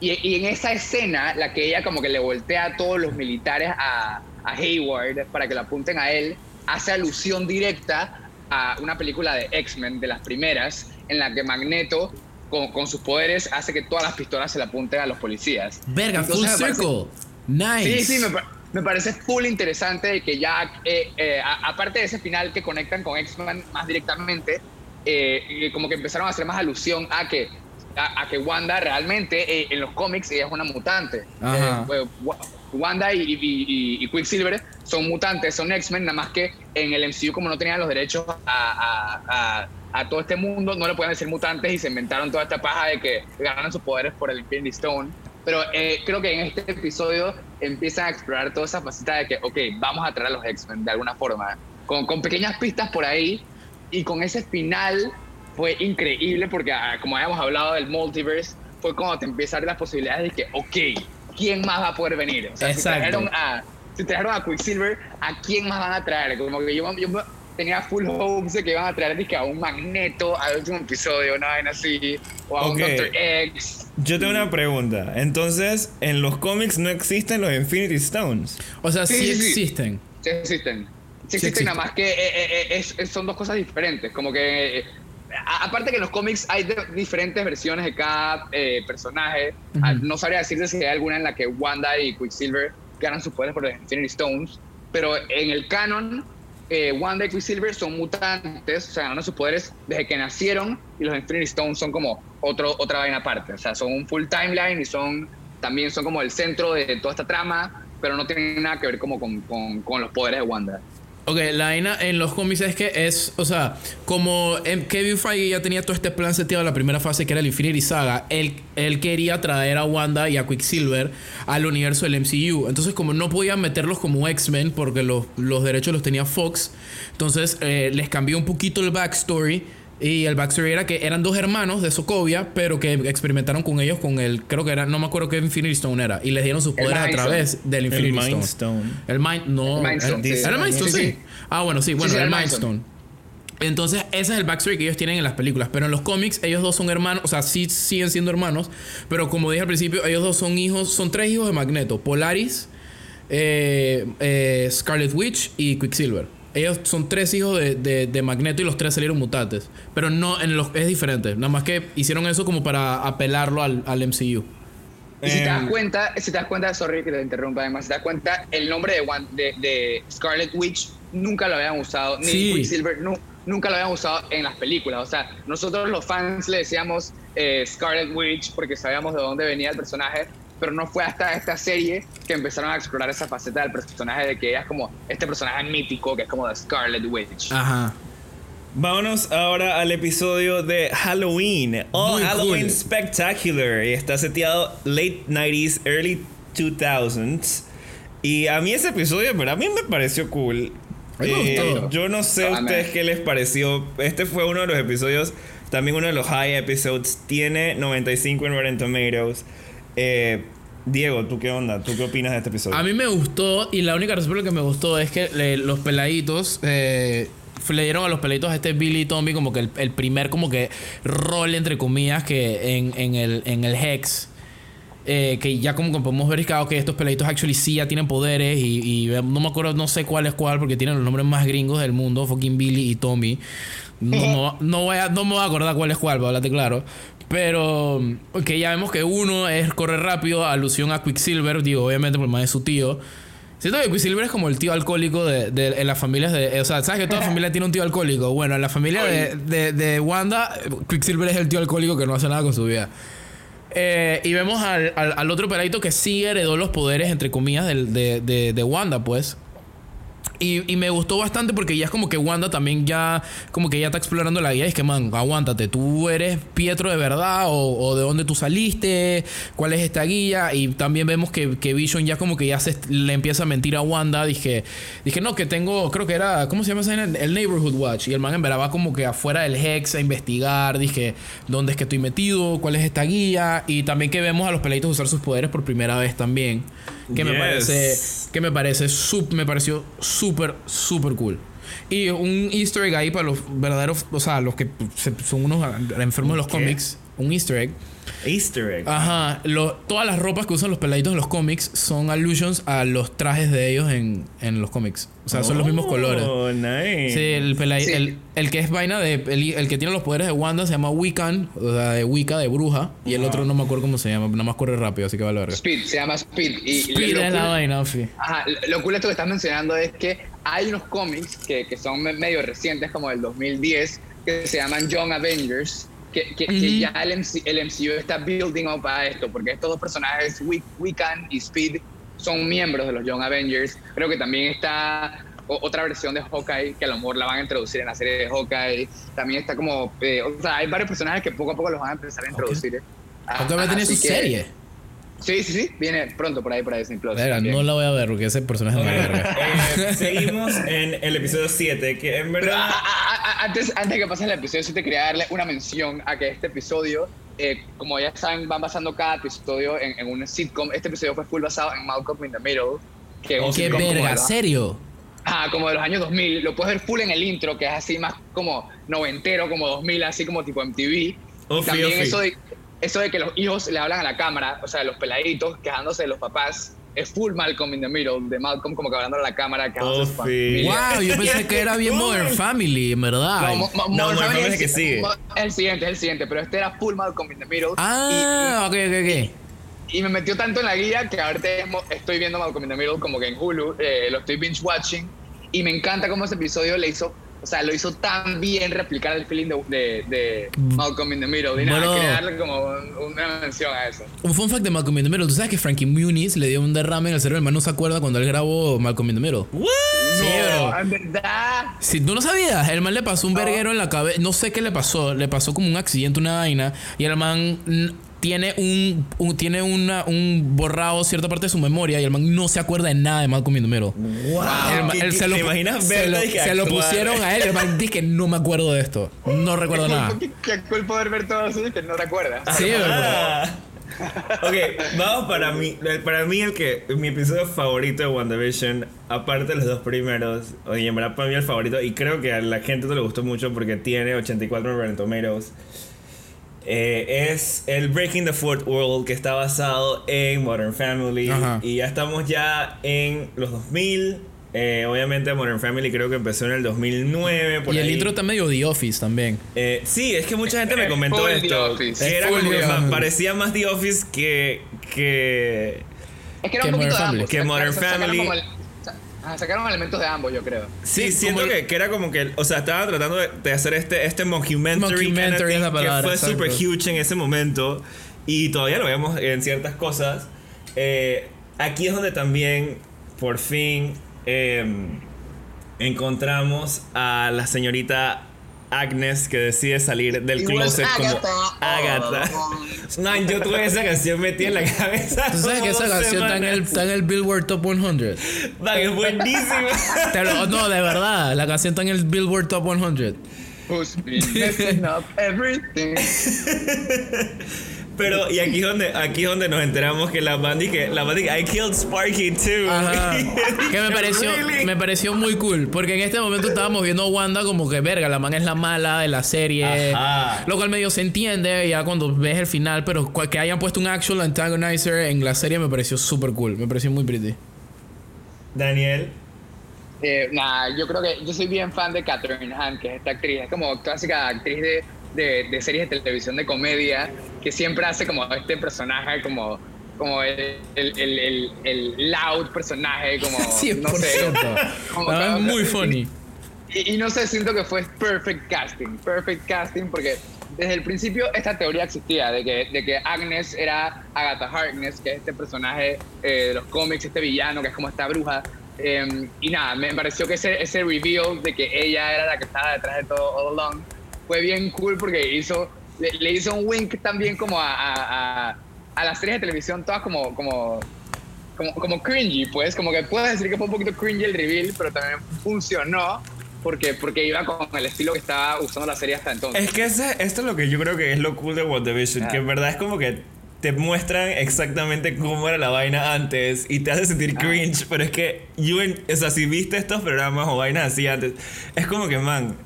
y, y en esa escena, la que ella como que le voltea a todos los militares a, a Hayward para que lo apunten a él, hace alusión directa a una película de X-Men, de las primeras, en la que Magneto, con, con sus poderes, hace que todas las pistolas se le apunten a los policías. Verga, full Entonces parece- circle. Nice. Sí, sí, me, me parece full interesante de que ya, eh, eh, a- aparte de ese final que conectan con X-Men más directamente, eh, como que empezaron a hacer más alusión a que, a, a que Wanda realmente eh, en los cómics ella es una mutante. Eh, Wa- Wanda y, y- y- y Quicksilver son mutantes, son X-Men, nada más que en el MCU como no tenían los derechos a, todo este mundo, no le pueden decir mutantes y se inventaron toda esta paja de que ganaran sus poderes por el Infinity Stone. Pero eh, creo que en este episodio empiezan a explorar toda esa faceta de que, ok, vamos a traer a los X-Men de alguna forma, con, con pequeñas pistas por ahí, y con ese final fue increíble porque, ah, como habíamos hablado del multiverse, fue cuando te empiezan las posibilidades de que, ok, ¿quién más va a poder venir? O sea, si Exacto. trajeron, a, si trajeron a Quicksilver, ¿a quién más van a traer? Como que yo, yo tenía full hopes de que iban a traer dizque, a un Magneto al último episodio, una vaina así, o a Ok. un Doctor X. Yo tengo una pregunta. Entonces, en los cómics no existen los Infinity Stones. O sea, sí, Sí, sí, sí. existen. Sí existen. Sí Sí existen, existen. nada más que eh, eh, eh, es- es- son dos cosas diferentes. Como que, eh, a- aparte que en los cómics hay de- diferentes versiones de cada eh, personaje. Ah, No sabría decirte si hay alguna en la que Wanda y Quicksilver ganan sus poderes por los Infinity Stones. Pero en el canon, eh, Wanda y Quicksilver son mutantes, o sea, ganan sus poderes desde que nacieron. Y los Infinity Stones son como otro, otra vaina aparte. O sea, son un full timeline y son también son como el centro de toda esta trama. Pero no tienen nada que ver como con, con- con los poderes de Wanda. Ok, la vaina en los cómics es que es, o sea, como em, Kevin Feige ya tenía todo este plan seteado en la primera fase que era el Infinity Saga, él, él quería traer a Wanda y a Quicksilver al universo del MCU. Entonces, como no podían meterlos como X-Men porque los, los derechos los tenía Fox, entonces eh, les cambió un poquito el backstory Y el backstory era que eran dos hermanos de Sokovia, pero que experimentaron con ellos con el, creo que era, no me acuerdo qué Infinity Stone era, y les dieron sus poderes a través del El Infinity Stone. Stone. El Mind, no. El Mind Stone, el- sí. ¿Era el Mind Stone? Sí. Ah, bueno, sí, bueno, sí, el el Mind Mind Stone. Entonces, ese es el backstory que ellos tienen en las películas. Pero en los cómics, ellos dos son hermanos. O sea, sí siguen siendo hermanos. Pero como dije al principio, ellos dos son hijos. Son tres hijos de Magneto: Polaris, eh, eh, Scarlet Witch y Quicksilver. Ellos son tres hijos de, de- de Magneto y los tres salieron mutantes. Pero no, en los, es diferente. Nada más que hicieron eso como para apelarlo al, al MCU. Y si te das Em, cuenta, si te das cuenta, sorry que te interrumpa además, si te das cuenta, el nombre de, Wan- de, de Scarlet Witch nunca lo habían usado, ni Sí. Quicksilver nu- nunca lo habían usado en las películas. O sea, nosotros los fans le decíamos eh, Scarlet Witch porque sabíamos de dónde venía el personaje, pero no fue hasta esta serie que empezaron a explorar esa faceta del personaje de que ella es como este personaje mítico que es como de Scarlet Witch. Ajá. Vámonos ahora al episodio de Halloween. All Muy Halloween cool. Spectacular. Y está seteado late 90s, early 2000s. Y a mí ese episodio, pero a mí me pareció cool. Eh, gustó. yo no sé a ustedes qué les pareció. Este fue uno de los episodios, también uno de los high episodes. Tiene 95 en Rotten Tomatoes. Eh, Diego, ¿tú qué onda? ¿Tú qué opinas de este episodio? A mí me gustó y la única razón por la que me gustó es que le- los peladitos eh, le dieron a los peladitos a este Billy y Tommy como que el, el primer como que rol entre comillas que en, en el, en el Hex. eh, que ya como que podemos ver que estos peladitos actually sí ya tienen poderes y, y no me acuerdo, no sé cuál es cuál porque tienen los nombres más gringos del mundo, fucking Billy y Tommy. No, me va- no, voy a, no me voy a acordar cuál es cuál, para hablarte claro. Pero, ok, ya vemos que uno es correr rápido, alusión a Quicksilver, digo, obviamente por más de su tío. Siento que Quicksilver es como el tío alcohólico de, de- en las familias de. O sea, ¿sabes que toda familia tiene un tío alcohólico? Bueno, en la familia de, de- de Wanda, Quicksilver es el tío alcohólico que no hace nada con su vida. Eh, y vemos al, al- al otro peladito que sí heredó los poderes, entre comillas, de, de- de Wanda, pues. Y, y me gustó bastante porque ya es como que Wanda también ya, como que ya está explorando la guía. Y es que, man, aguántate, tú eres Pietro de verdad o, o de dónde tú saliste, cuál es esta guía. Y también vemos que, que Vision ya como que ya se le empieza a mentir a Wanda. Dije, dije, no, que tengo, creo que era, ¿cómo se llama vaina? El Neighborhood Watch. Y el man en verdad va como que afuera del Hex a investigar. Dije, ¿dónde es que estoy metido? ¿Cuál es esta guía? Y también que vemos a los peladitos usar sus poderes por primera vez también. Que me parece que me parece sup- me pareció súper súper cool. Y un easter egg ahí para los verdaderos o sea los que son unos enfermos de los cómics un easter egg Easter egg. ajá lo- todas las ropas que usan los peladitos en los cómics son allusions a los trajes de ellos en, en los cómics o sea son los mismos colores Oh, nice. Sí, el, pelai- Sí. el, el que es vaina de. El, el que tiene los poderes de Wanda se llama Wiccan, o sea, de Wicca, de bruja. Y el otro no me acuerdo cómo se llama, nada más corre rápido, así que va a la verga. Speed, se llama Speed. Y, Speed lo es la vaina, fi. Ajá, lo cool de esto que estás mencionando es que hay unos cómics que, que son me- medio recientes, como del 2010, que se llaman Young Avengers, que, que, que ya el, MC el MCU está building up a esto, porque estos dos personajes, Wiccan y Speed, son miembros de los Young Avengers. Creo que también está otra versión de Hawkeye, que a lo mejor la van a introducir en la serie de Hawkeye. También está como, eh, o sea, hay varios personajes que poco a poco los van a empezar a introducir. Aunque va a tener su serie. Sí, sí, sí, viene pronto por ahí, por ahí Disney Plus. Verga, no la voy a ver porque ese personaje es una verga. Eh, seguimos en el episodio 7, que en Pero verdad... a- a- a- antes, antes de que pase el episodio, sí te quería darle una mención a que este episodio, eh, como ya saben, van basando cada episodio en, en un sitcom. Este episodio fue full basado en Malcolm in the Middle. Que es un ¡Qué como de verga! ¿Serio? Ajá, como de los años 2000. Lo puedes ver full en el intro, que es así más como noventero, como 2000, así como tipo MTV. Ofi, También ofi. eso de, eso de que los hijos le hablan a la cámara, o sea, los peladitos quejándose de los papás, es full Malcolm in the Middle, de Malcolm como que hablando a la cámara, quejándose de su Ofi. familia. ¡Wow! Yo pensé que era bien Modern Family, en verdad. No, Mo- Mo- No, Modern Family es que sigue. El siguiente, es el siguiente, pero este era full Malcolm in the Middle. Ah, ok, ok, ok. Y, y me metió tanto en la guía que ahorita estoy viendo Malcolm in the Middle como que en Hulu, eh, lo estoy binge watching. Y me encanta cómo ese episodio le hizo, o sea, lo hizo tan bien replicar el feeling de, de, de Malcolm in the Middle. Y nada, Bueno. quería darle como un- una mención a eso. Un fun fact de Malcolm in the Middle. ¿Tú sabes que Frankie Muniz le dio un derrame en el cerebro? El man no se acuerda cuando él grabó Malcolm in the Middle. What? Sí, bro. No, en verdad. Si tú no sabías, el man le pasó un verguero en la cabeza. No sé qué le pasó. Le pasó como un accidente, una vaina. Y el man. Tiene un, un- tiene una, un borrado cierta parte de su memoria y el man no se acuerda de nada de Malcolm in the Middle. Wow. El ma- ¿Qué- él qué- se lo, ¿Te imaginas se lo- se lo pusieron a él y el man dice que no me acuerdo de esto. No recuerdo nada. ¿Qué, qué cool poder ver todo eso y que no te acuerdas? Sí, ¿verdad? Ah. ok, vamos para mí. Para mí, el que mi episodio favorito de WandaVision, aparte de los dos primeros, oye, en verdad para mí el favorito, y creo que a la gente no le gustó mucho porque tiene 84 Rotten Tomatoes, eh, es el Breaking the Fourth World, que está basado en Modern Family. Ajá. Y ya estamos ya en los 2000. Eh, obviamente Modern Family creo que empezó en el 2009. Por Y el intro está medio The Office también. Eh, sí, es que mucha gente me comentó full esto. Era full como Office. parecía más The Office que. que. Es que era Que un poquito Modern de ambos. Que Modern Family. Ah, sacaron elementos de ambos, yo creo. Sí, Sí, siento el- que, que era como que. O sea, estaban tratando de, de hacer este, este mockumentary, Mockumentary es la palabra, que fue exacto. super huge en ese momento. Y todavía lo vemos en ciertas cosas. Eh, aquí es donde también, por fin, em, encontramos a la señorita Agnes que decide salir del closet como Agatha. Agatha. Man, yo tuve esa canción metida en la cabeza. ¿Tú sabes que esa canción está en, el, está en el Billboard Top 100? Man, es buenísima. Te lo- no, de verdad. La canción está en el Billboard Top 100. Who's been messing up everything. Pero, y aquí es donde, aquí es donde nos enteramos que la banda y que la banda y que I killed Sparky too. Ajá. Que me pareció, Really? me pareció muy cool. Porque en este momento estábamos viendo a Wanda como que, verga, la man es la mala de la serie. Ajá. Lo cual medio se entiende ya cuando ves el final. Pero que hayan puesto un actual antagonizer en la serie me pareció súper cool. Me pareció muy pretty. Daniel. Eh, nada, yo creo que yo soy bien fan de Catherine Hahn, que es esta actriz, es como clásica actriz de, de, de series de televisión de comedia, que siempre hace como este personaje, como, como el, el, el, el, loud personaje, como, no sé. 100%. como- es muy funny. Y, y no sé, siento que fue perfect casting, perfect casting, porque desde el principio esta teoría existía de que, de que Agnes era Agatha Harkness, que es este personaje eh, de los cómics, este villano que es como esta bruja. Eh, y nada, me pareció que ese, ese reveal de que ella era la que estaba detrás de todo all along fue bien cool porque hizo, le, le hizo un wink también como a, a, a, a las series de televisión, todas como, como, como, como cringy, pues, como que puedes decir que fue un poquito cringy el reveal, pero también funcionó porque, porque iba con el estilo que estaba usando la serie hasta entonces. Es que ese- esto es lo que yo creo que es lo cool de WandaVision, Ah. que en verdad es como que te muestran exactamente cómo era la vaina antes y te hace sentir Ah. cringe, pero es que, you en- o sea, si viste estos programas o vainas así antes, es como que, man,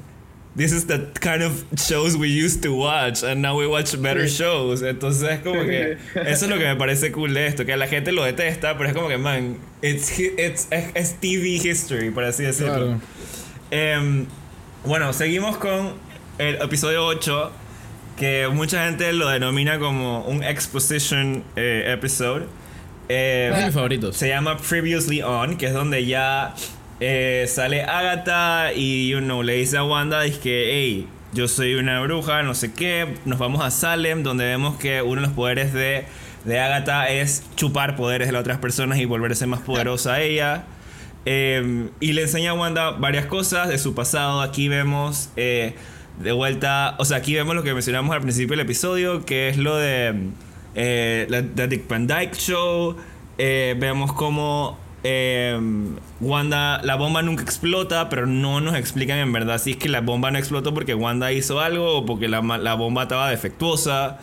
this is the kind of shows we used to watch and now we watch better shows. Entonces es como que, eso es lo que me parece cool de esto, que la gente lo detesta, pero es como que, man, it's, it's, es TV history, por así decirlo. Claro. Em, bueno, seguimos con el episodio 8, que mucha gente lo denomina como un exposition eh, episode. Eh, Es de mis favoritos. se llama Previously On, que es donde ya eh, sale Agatha y you le dice a Wanda dice que, hey, yo soy una bruja, no sé qué, nos vamos a Salem, donde vemos que uno de los poderes de, de Agatha es chupar poderes de las otras personas y volverse más poderosa a ella. Eh, y le enseña a Wanda varias cosas de su pasado. Aquí vemos eh, de vuelta, o sea, aquí vemos lo que mencionamos al principio del episodio, que es lo de eh, la, la Dick Van Dyke Show. Vemos cómo eh, Wanda, la bomba nunca explota, pero no nos explican en verdad si es que la bomba no explotó porque Wanda hizo algo o porque la, la bomba estaba defectuosa.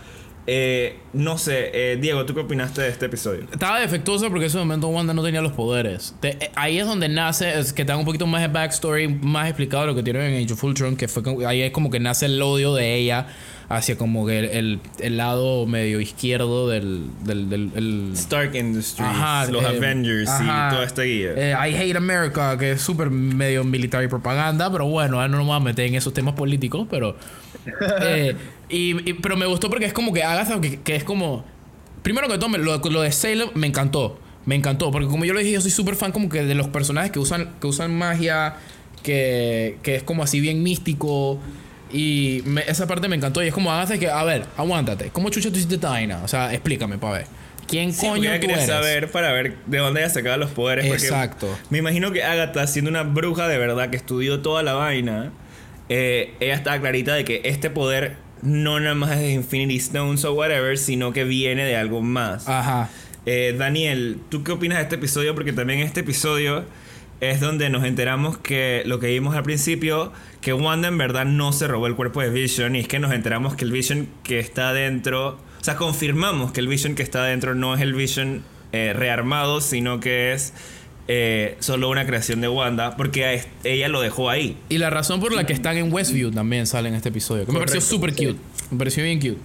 Eh, no sé, eh, Diego, ¿tú qué opinaste de este episodio? Estaba defectuosa porque en ese momento Wanda no tenía los poderes. Te- eh, ahí es donde nace, es que te un poquito más de backstory, más explicado lo que tienen en Age of Ultron, que fue ahí es como que nace el odio de ella hacia como que el, el- el lado medio izquierdo del... del, del- el- Stark Industries, Ajá, los eh, Avengers ajá. y toda esta guía. Eh, I Hate America, que es súper medio militar y propaganda, pero bueno, ahora no nos vamos a meter en esos temas políticos, pero... eh, y, y- pero me gustó porque es como que Agatha, que, que es como... Primero que todo, lo, lo de Salem me encantó. Me encantó, porque como yo le dije, yo soy súper fan como que de los personajes que usan, que usan magia, que, que es como así bien místico. Y me- esa parte me encantó. Y es como Agatha que, a ver, aguántate. ¿Cómo chucha tú hiciste esta vaina? O sea, explícame para ver. ¿Quién Sí, coño tú eres? saber para ver de dónde ella sacaba los poderes. Exacto. Me imagino que Agatha, siendo una bruja de verdad que estudió toda la vaina, eh, ella estaba clarita de que este poder no nada más es de Infinity Stones o whatever, sino que viene de algo más. Ajá. Eh, Daniel, ¿tú qué opinas de este episodio? Porque también este episodio es donde nos enteramos que lo que vimos al principio, que Wanda en verdad no se robó el cuerpo de Vision y es que nos enteramos que el Vision que está adentro, o sea, confirmamos que el Vision que está adentro no es el Vision eh, rearmado, sino que es eh, solo una creación de Wanda, porque ella lo dejó ahí. Y la razón por la que están en Westview también sale en este episodio, que me pareció súper cute, me pareció bien cute.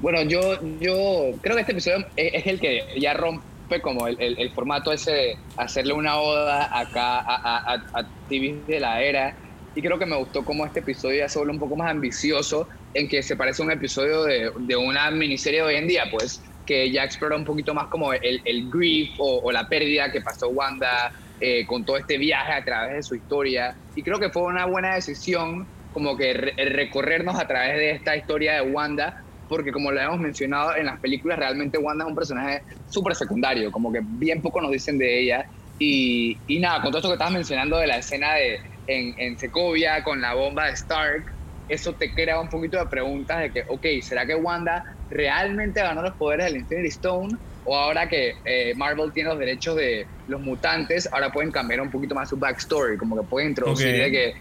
Bueno, yo, yo creo que este episodio es, el que ya rompe como el, el, formato ese de hacerle una oda acá a, a, a, TV de la era. Y creo que me gustó como este episodio ya se vuelve un poco más ambicioso en que se parece a un episodio de, de una miniserie de hoy en día, pues que ya explora un poquito más como el, el grief o, la pérdida que pasó Wanda eh, con todo este viaje a través de su historia. Y creo que fue una buena decisión como que recorrernos a través de esta historia de Wanda porque como lo hemos mencionado en las películas, realmente Wanda es un personaje súper secundario, como que bien poco nos dicen de ella. Y, y, nada, con todo esto que estabas mencionando de la escena de, en, en Secovia con la bomba de Stark, eso te crea un poquito de preguntas de que, ok, ¿será que Wanda realmente ganó los poderes del Infinity Stone? O ahora que eh, Marvel tiene los derechos de los mutantes, ahora pueden cambiar un poquito más su backstory, como que pueden introducir de que...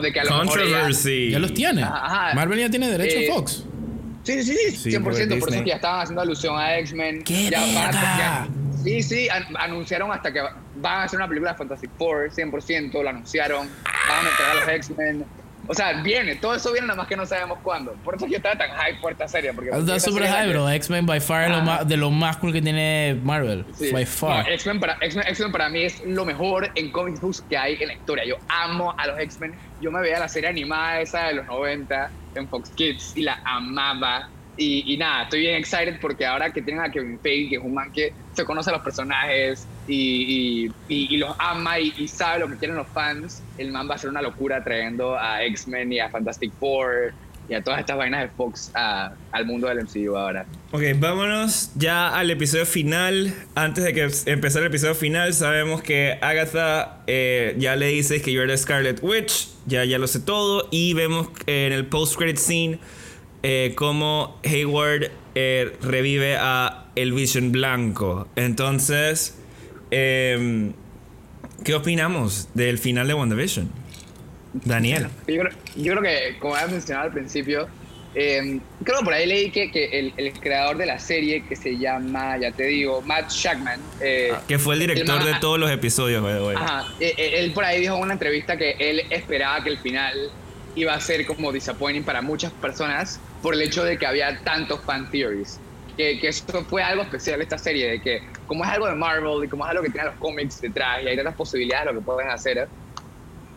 De que a lo Controversy. Ya, los tiene. Marvel ya tiene derechos eh, Fox. Sí, sí, sí, 100%. Por eso que ya estaban haciendo alusión a X-Men. ¡Qué ya, Sí, sí, anunciaron hasta que van a hacer una película de Fantastic Four, 100%, lo anunciaron. Van a meter a los X-Men. O sea, viene, todo eso viene nada más que no sabemos cuándo. Por eso yo estaba tan hype por esta serie. Porque Está súper high, bro. X-Men by far es lo más, de lo más cool que tiene Marvel. By far. X-Men para, para mí es lo mejor en comic books que hay en la historia. Yo amo a los X-Men. Yo me veía la serie animada esa de los 90 en Fox Kids y la amaba. Y, nada, estoy bien excited porque ahora que tienen a Kevin Feige, que es un man que se conoce a los personajes y, y los ama y, sabe lo que quieren los fans, el man va a ser una locura trayendo a X-Men y a Fantastic Four y a todas estas vainas de Fox al mundo del MCU ahora. Ok, vámonos ya al episodio final. Antes de que empezar el episodio final, sabemos que Agatha eh, ya le dice que you're the Scarlet Witch, ya, ya lo sé todo, y vemos en el post-credit scene eh, cómo Hayward eh, revive a el Vision Blanco. Entonces, em, ¿qué opinamos del final de WandaVision? Daniel. Yo creo, que, como había mencionado al principio, em, creo que por ahí leí que, que el, creador de la serie, que se llama, ya te digo, Matt Shackman. Eh, ah, que fue el director de todos los episodios, Ajá, él por ahí dijo en una entrevista que él esperaba que el final iba a ser como disappointing para muchas personas por el hecho de que había tantos fan theories. Que, que eso fue algo especial de esta serie, de que como es algo de Marvel y como es algo que tiene los cómics detrás y hay tantas posibilidades de lo que pueden hacer,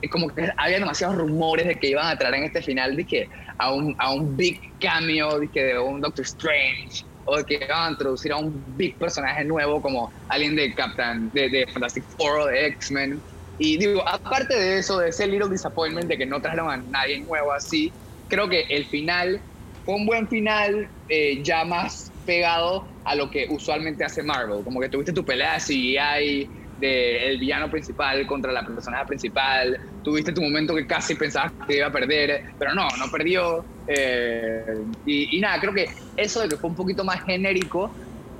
como que había demasiados rumores de que iban a traer en este final de que a un, a un big cameo de, que de un Doctor Strange o de que iban a introducir a un big personaje nuevo como alguien de Captain, de, de Fantastic Four o de X-Men y digo, aparte de eso, de ese little disappointment de que no trajeron a nadie nuevo así, creo que el final fue un buen final eh, ya más pegado a lo que usualmente hace Marvel. Como que tuviste tu pelea de CGI del villano principal contra la personaje principal, tuviste tu momento que casi pensabas que iba a perder, pero no, no perdió. Eh, y, y nada, creo que eso de que fue un poquito más genérico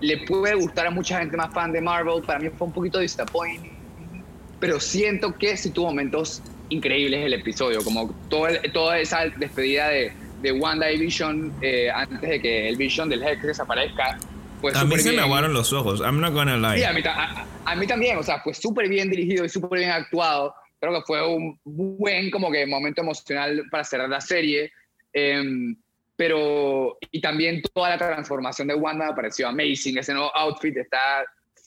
le puede gustar a mucha gente más fan de Marvel. Para mí fue un poquito disappointing pero siento que sí tuvo momentos increíbles el episodio, como toda esa despedida de, de Wanda y Vision eh, antes de que el Vision del Hex desaparezca. Pues a mí se me aguaron los ojos, I'm not gonna lie. Sí, a mí, a, mí también, o sea, fue súper bien dirigido y súper bien actuado. Creo que fue un buen como que momento emocional para cerrar la serie. Em, pero, y también toda la transformación de Wanda me pareció amazing. Ese nuevo outfit está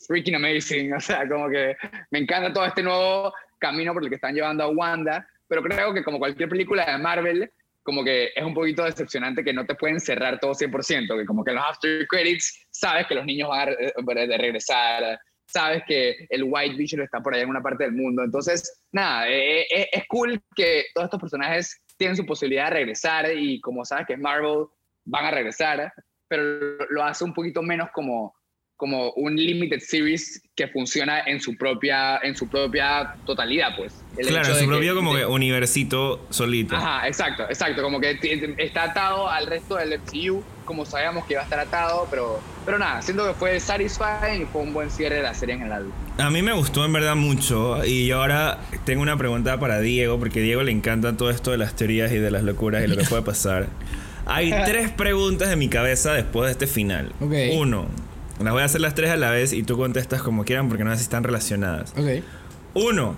freaking amazing. O sea, como que me encanta todo este nuevo camino por el que están llevando a Wanda. Pero creo que como cualquier película de Marvel, como que es un poquito decepcionante que no te pueden cerrar todo 100%, que como que los after credits sabes que los niños van a de regresar, sabes que el White Vision está por allá en una parte del mundo. Entonces, nada, eh, eh, es cool que todos estos personajes tienen su posibilidad de regresar y como sabes que es Marvel, van a regresar, pero lo hace un poquito menos como como un limited series que funciona en su propia, en su propia totalidad, pues. El claro, en su propio que- como de- que universito solito. Ajá, exacto, exacto. Como que está atado al resto del MCU, como sabíamos que iba a estar atado, pero, pero nada, siento que fue satisfying y fue un buen cierre de la serie en general. A mí me gustó en verdad mucho y yo ahora tengo una pregunta para Diego porque a Diego le encanta todo esto de las teorías y de las locuras y lo que puede pasar. Hay tres preguntas en mi cabeza después de este final. Ok. Uno, las voy a hacer las tres a la vez y tú contestas como quieran porque no sé si están relacionadas. Ok. Uno,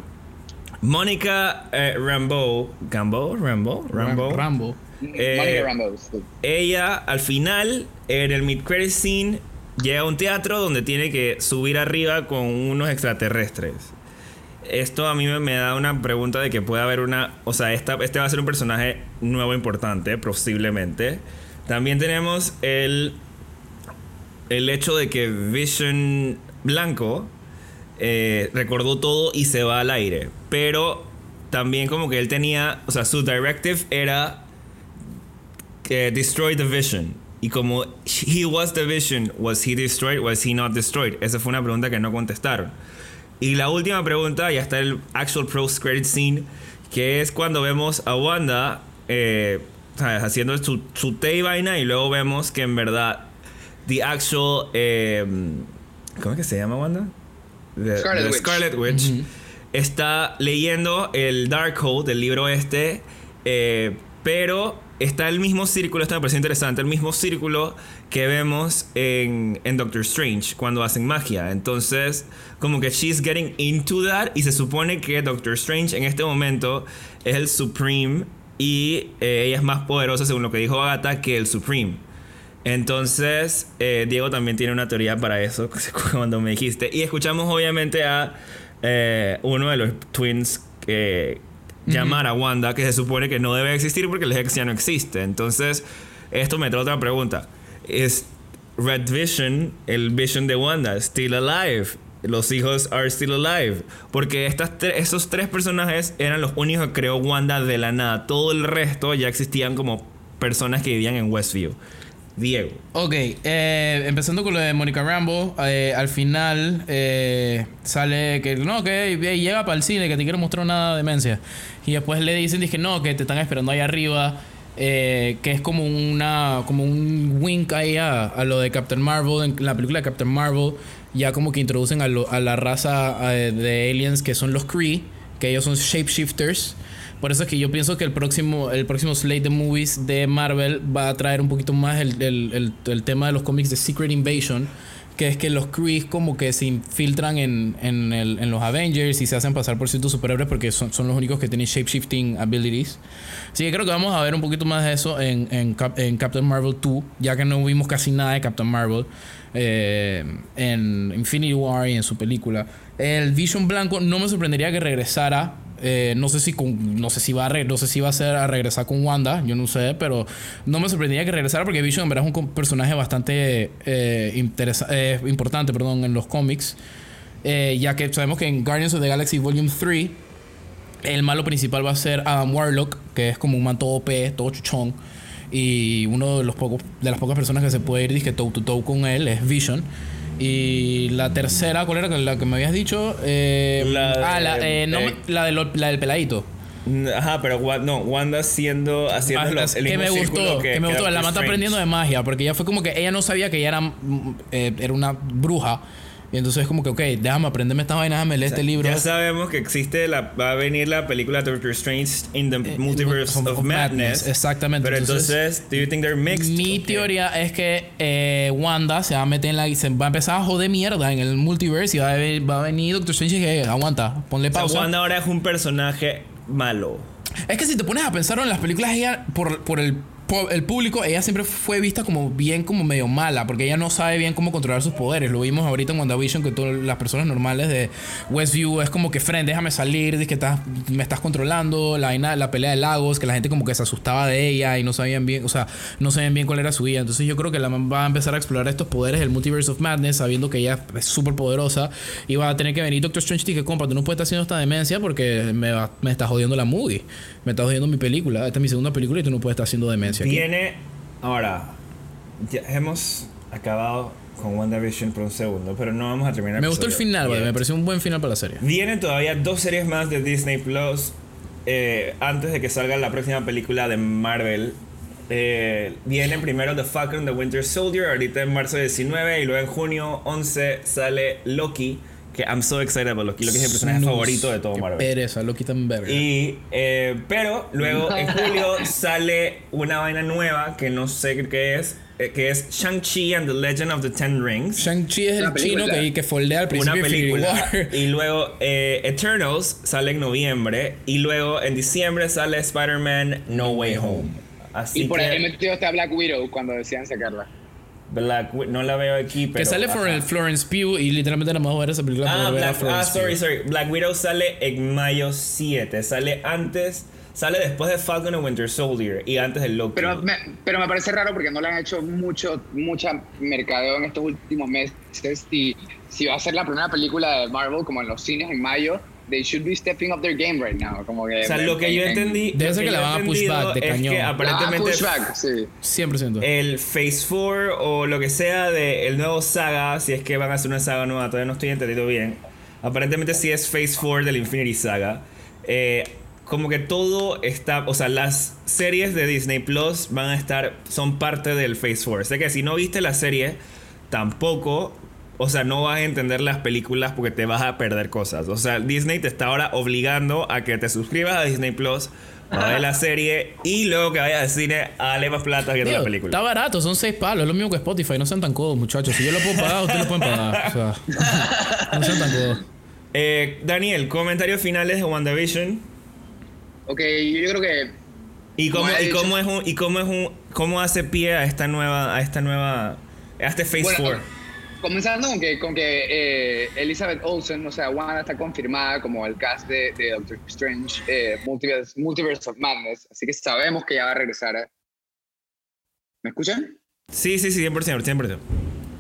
Mónica eh, Rambeau, Gambo, Rambo, Rambo, Ram- Rambo. Eh, Monica Rambeau, sí. ella al final en el mid credit scene llega a un teatro donde tiene que subir arriba con unos extraterrestres. Esto a mí me, me da una pregunta de que puede haber una, o sea, esta, este va a ser un personaje nuevo importante, posiblemente. También tenemos el el hecho de que Vision Blanco eh, recordó todo y se va al aire, pero también como que él tenía, o sea, su directive era que destroy the vision. Y como he was the vision, was he destroyed, was he not destroyed? Esa fue una pregunta que no contestaron. Y la última pregunta, ya está el actual post credit scene, que es cuando vemos a Wanda eh, haciendo su, su té y vaina y luego vemos que en verdad the actual eh, ¿cómo es que se llama Wanda? The- Scarlet the Witch. Scarlet Witch está leyendo el Darkhold del libro este, eh, pero está el mismo círculo, esto me parece interesante, el mismo círculo que vemos en, en Doctor Strange cuando hacen magia. Entonces, como que she's getting into that y se supone que Doctor Strange en este momento es el Supreme y eh, ella es más poderosa, según lo que dijo Agatha, que el Supreme. Entonces, eh, Diego también tiene una teoría para eso, cuando me dijiste. Y escuchamos obviamente a eh, uno de los twins que llamar a Wanda, que se supone que no debe existir porque el ex ya no existe. Entonces, esto me trae otra pregunta. ¿Es Red Vision, el Vision de Wanda, still alive? Los hijos are still alive. Porque estas tre- esos tres personajes eran los únicos que creó Wanda de la nada. Todo el resto ya existían como personas que vivían en Westview. Diego. Ok, eh, empezando con lo de Mónica Rambo, eh, al final eh, sale que no, que llega para el cine, que te quiero mostrar una demencia. Y después le dicen, dije, no, que te están esperando ahí arriba, que es como una como un wink ahí a, lo de Captain Marvel, en la película de Captain Marvel, ya como que introducen a, lo- a la raza de aliens que son los Kree, que ellos son shapeshifters. Por eso es que yo pienso que el próximo, el próximo slate de movies de Marvel va a traer un poquito más el, el- el- tema de los cómics de Secret Invasion. Que es que los Kree como que se infiltran en, en, los Avengers y se hacen pasar por ciertos superhéroes porque son, son los únicos que tienen shapeshifting abilities. Así que creo que vamos a ver un poquito más de eso en, en Captain Marvel 2, ya que no vimos casi nada de Captain Marvel eh, en Infinity War y en su película. El Vision Blanco no me sorprendería que regresara. Eh, no sé si no sé si va a no sé si va a ser a regresar con Wanda, yo no sé, pero no me sorprendería que regresara porque Vision es un personaje bastante eh, eh, importante, perdón, en los cómics. Eh, ya que sabemos que en Guardians of the Galaxy Volume 3 el malo principal va a ser Adam Warlock, que es como un man todo OP, todo chuchón. Y uno de los pocos de las pocas personas que se puede ir disque toe to toe con él es Vision. Y la tercera, ¿cuál era la que me habías dicho? Eh, La de- ah, la, eh, no me- eh, la, de lo- la del peladito. Ajá, pero no, Wanda siendo haciendo Ah, el que mismo me gustó, que, me gustó. La mata aprendiendo de magia, porque ella fue como que ella no sabía que ella era, mm, eh, era una bruja. Y entonces, como que, ok, déjame aprenderme esta vaina, déjame leer este libro. Ya sabemos que existe la va a venir la película Doctor Strange in the Multiverse of- Madness. Madness, exactamente. Pero Entonces, entonces, do you think they're mixed? Mi teoría es que eh, Wanda se va a meter en la. Se va a empezar a joder mierda en el multiverse y va a, ve- va a venir Doctor Strange y que aguanta, ponle O sea, pausa. Wanda ahora es un personaje malo. Es que si te pones a pensar en las películas, ella, por, por el, el público, ella siempre fue vista como bien, como medio mala, porque ella no sabe bien cómo controlar sus poderes. Lo vimos ahorita en WandaVision, que todas las personas normales de Westview es como que, friend, déjame salir, dice que estás, me estás controlando, la, la pelea de lagos, que la gente como que se asustaba de ella y no sabían bien, o sea, no sabían bien cuál era su vida. Entonces yo creo que la va a empezar a explorar estos poderes del Multiverse of Madness, sabiendo que ella es súper poderosa, y va a tener que venir Doctor Strange y que, compa, tú no puedes estar haciendo esta demencia porque me, va- me está jodiendo la movie. Me está jodiendo mi película. Esta es mi segunda película y tú no puedes estar haciendo demencia. aquí". Viene ahora. Ya hemos acabado con WandaVision por un segundo, pero no vamos a terminar. Me gustó el final, yet. Me pareció un buen final para la serie. Vienen todavía dos series más de Disney Plus eh, antes de que salga la próxima película de Marvel. Eh, vienen primero The Falcon, The Winter Soldier, ahorita en marzo 19 y luego en junio 11 sale Loki, que I'm so excited about Loki. Loki es el personaje Snooze. favorito de todo Qué Marvel. Pereza, Loki tan verga. Y, eh, pero luego en julio sale una vaina nueva que no sé qué es, eh, que es Shang-Chi and the Legend of the Ten Rings. Shang-Chi es el chino que, que foldea al una principio de Infinity película. War. Y luego eh, Eternals sale en noviembre. Y luego en diciembre sale Spider-Man No Way Home. Así Y por que ahí metido está Black Widow cuando decían sacarla. Black no la veo aquí, pero. que sale ajá. por el Florence Pugh y literalmente nada más ver esa película Ah, ver a Black, ah, Florence sorry, Pugh. sorry. Black Widow sale en mayo 7. Sale antes. Sale después de Falcon and Winter Soldier. Y antes de Loki. Pero me, pero me parece raro porque no le han hecho mucho, mucha mercadeo en estos últimos meses. Y si va a ser la primera película de Marvel como en los cines en mayo, they should be stepping up their game right now. Como que, o sea, lo que yo en- en- entendí. Debe ser que la van a push back de es cañón. que aparentemente. pushback, sí. 100%. el Phase 4 o lo que sea del el nuevo saga, si es que van a hacer una saga nueva, todavía no estoy entendido bien. Aparentemente sí es Phase 4 del Infinity Saga. Eh, como que todo está, o sea, las series de Disney Plus van a estar, son parte del Phase 4. Sé que si no viste la serie, tampoco, o sea, no vas a entender las películas porque te vas a perder cosas. O sea, Disney te está ahora obligando a que te suscribas a Disney Plus, a ver la serie y luego que vayas al cine a darle más plata viendo Digo, la película. Está barato, son 6 palos. Es lo mismo que Spotify. No sean tan codos, muchachos. Si yo lo puedo pagar, ustedes lo pueden pagar. O sea, no sean tan codos. Eh, Daniel, comentarios finales de WandaVision. Ok, yo creo que ¿Y cómo, y es un, y cómo es un, cómo hace pie a esta nueva, a esta nueva, a este Phase Bueno, 4? Comenzando con que, con que eh, Elizabeth Olsen, o sea, Wanda está confirmada como el cast de, de Doctor Strange, eh, Multiverse, Multiverse of Madness, así que sabemos que ya va a regresar. ¿Me escuchan? Sí, sí, sí, 100%, 100%.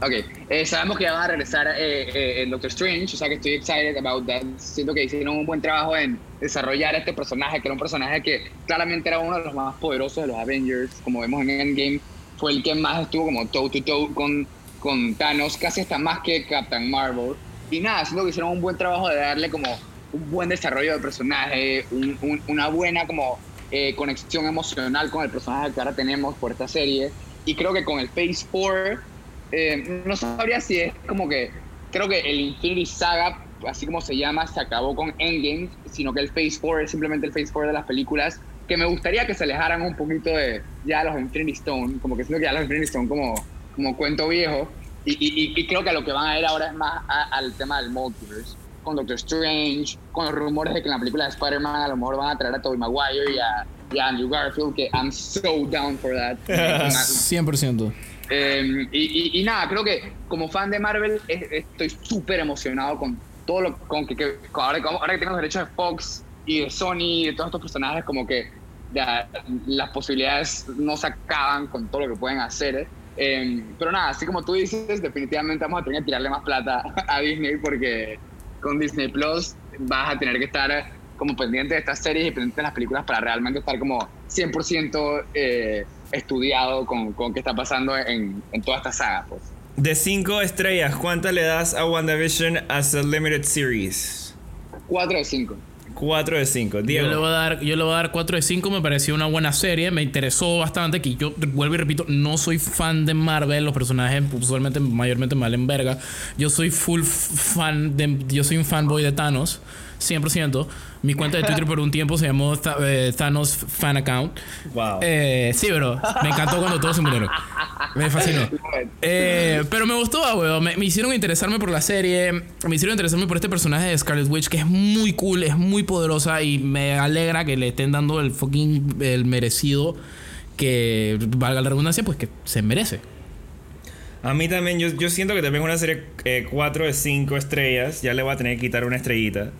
Ok, eh, sabemos que ya van a regresar eh, eh, en Doctor Strange, o sea que estoy excited about that. Siento que hicieron un buen trabajo en desarrollar este personaje, que era un personaje que claramente era uno de los más poderosos de los Avengers, como vemos en Endgame, fue el que más estuvo como toe to toe con, con Thanos, casi hasta más que Captain Marvel. Y nada, siento que hicieron un buen trabajo de darle como un buen desarrollo de personaje, un- un- una buena como eh, conexión emocional con el personaje que ahora tenemos por esta serie. Y creo que con el Phase 4 eh, no sabría si es como que creo que el Infinity Saga, así como se llama, se acabó con Endgame, sino que el Phase 4 es simplemente el Phase 4 de las películas, que me gustaría que se alejaran un poquito de ya los Infinity Stone, como que siento que ya los Infinity Stone como, como cuento viejo, y, y- y- creo que lo que van a ir ahora es más a- al tema del multiverse, con Doctor Strange, con los rumores de que en la película de Spider-Man a lo mejor van a traer a Tobey Maguire y a, y a Andrew Garfield, que I'm so down for that. 100%. Eh, y, y- nada, creo que como fan de Marvel es- estoy súper emocionado con todo lo con que, que- ahora, ahora que tengo los derechos de Fox y de Sony y de todos estos personajes, como que ya, las posibilidades no se acaban con todo lo que pueden hacer. Eh, pero nada, así como tú dices, definitivamente vamos a tener que tirarle más plata a Disney porque con Disney Plus vas a tener que estar como pendiente de estas series y pendiente de las películas para realmente estar como 100% eh, estudiado con, con qué está pasando en, en toda esta saga. Pues. De 5 estrellas, ¿cuántas le das a WandaVision as a limited series? 4 de 5. 4 de 5. Yo Diego. le, voy a dar, yo le voy a dar 4 de 5. Me pareció una buena serie. Me interesó bastante. Que yo vuelvo y repito, no soy fan de Marvel. Los personajes usualmente, mayormente me valen verga. Yo soy full fan de. Yo soy un fanboy de Thanos. 100%. Mi cuenta de Twitter por un tiempo se llamó eh, Thanos Fan Account. Wow. Eh, sí, bro. Me encantó cuando todos se murieron. Me fascinó. Eh, pero me gustó, weón. Me, me hicieron interesarme por la serie. Me hicieron interesarme por este personaje de Scarlet Witch que es muy cool, es muy poderosa y me alegra que le estén dando el fucking el merecido que valga la redundancia, pues que se merece. A mí también, yo, yo siento que también es una serie 4 de 5 estrellas. Ya le voy a tener que quitar una estrellita.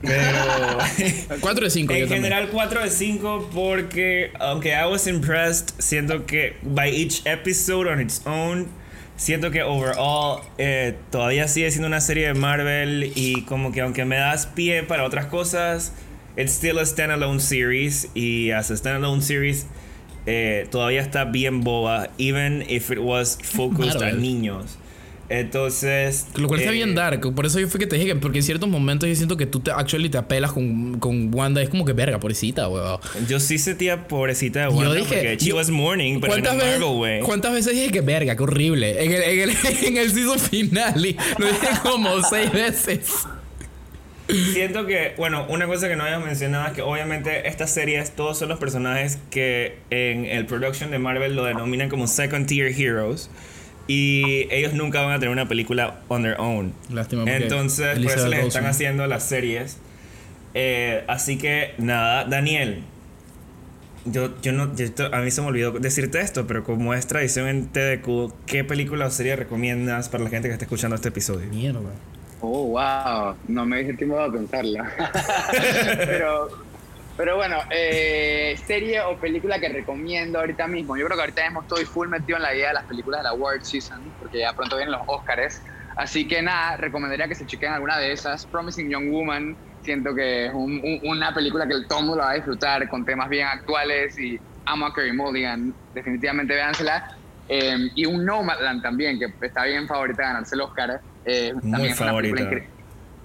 Pero 4 de 5 en general 4 de 5 porque aunque I was impressed, siento que by each episode on its own, siento que overall eh, todavía sigue siendo una serie de Marvel y como que aunque me das pie para otras cosas, it's still a standalone series y as a standalone series eh, todavía está bien boba, even if it was focused a Marvel. niños. Entonces. Lo cual está eh, bien dark. Por eso yo fue que te dije que, porque en ciertos momentos yo siento que tú te, actually te apelas con, con Wanda. Es como que verga, pobrecita, weón. Yo sí sentía pobrecita de Yo Wanda dije. porque she yo- was mourning, pero ¿cuántas, veces, Marvel, güey. ¿Cuántas veces dije que verga? Qué horrible. En el, en el, en el season final. y Lo dije como seis veces. Siento que, bueno, una cosa que no habíamos mencionado es que obviamente estas series, todos son los personajes que en el production de Marvel lo denominan como second tier heroes. Y ellos nunca van a tener una película on their own. Lástima. Entonces, por eso les están Olsen. haciendo las series. Eh, así que, nada, Daniel. Yo, yo no, yo a mí se me olvidó decirte esto, pero como es tradición en TDQ, ¿qué película o serie recomiendas para la gente que está escuchando este episodio? Mierda. Oh, wow. No me dije tiempo de pensarla. pero, pero bueno, eh, serie o película que recomiendo ahorita mismo. Yo creo que ahorita mismo estoy full metido en la idea de las películas de la World Season, porque ya pronto vienen los Oscars. Así que nada, recomendaría que se chequen alguna de esas. Promising Young Woman, siento que es un- un- una película que el mundo la va a disfrutar, con temas bien actuales y amo a Carey Mulligan. Definitivamente véansela. Eh, y un Nomadland también, que está bien favorita de ganarse el Oscar. Eh, Muy favorita.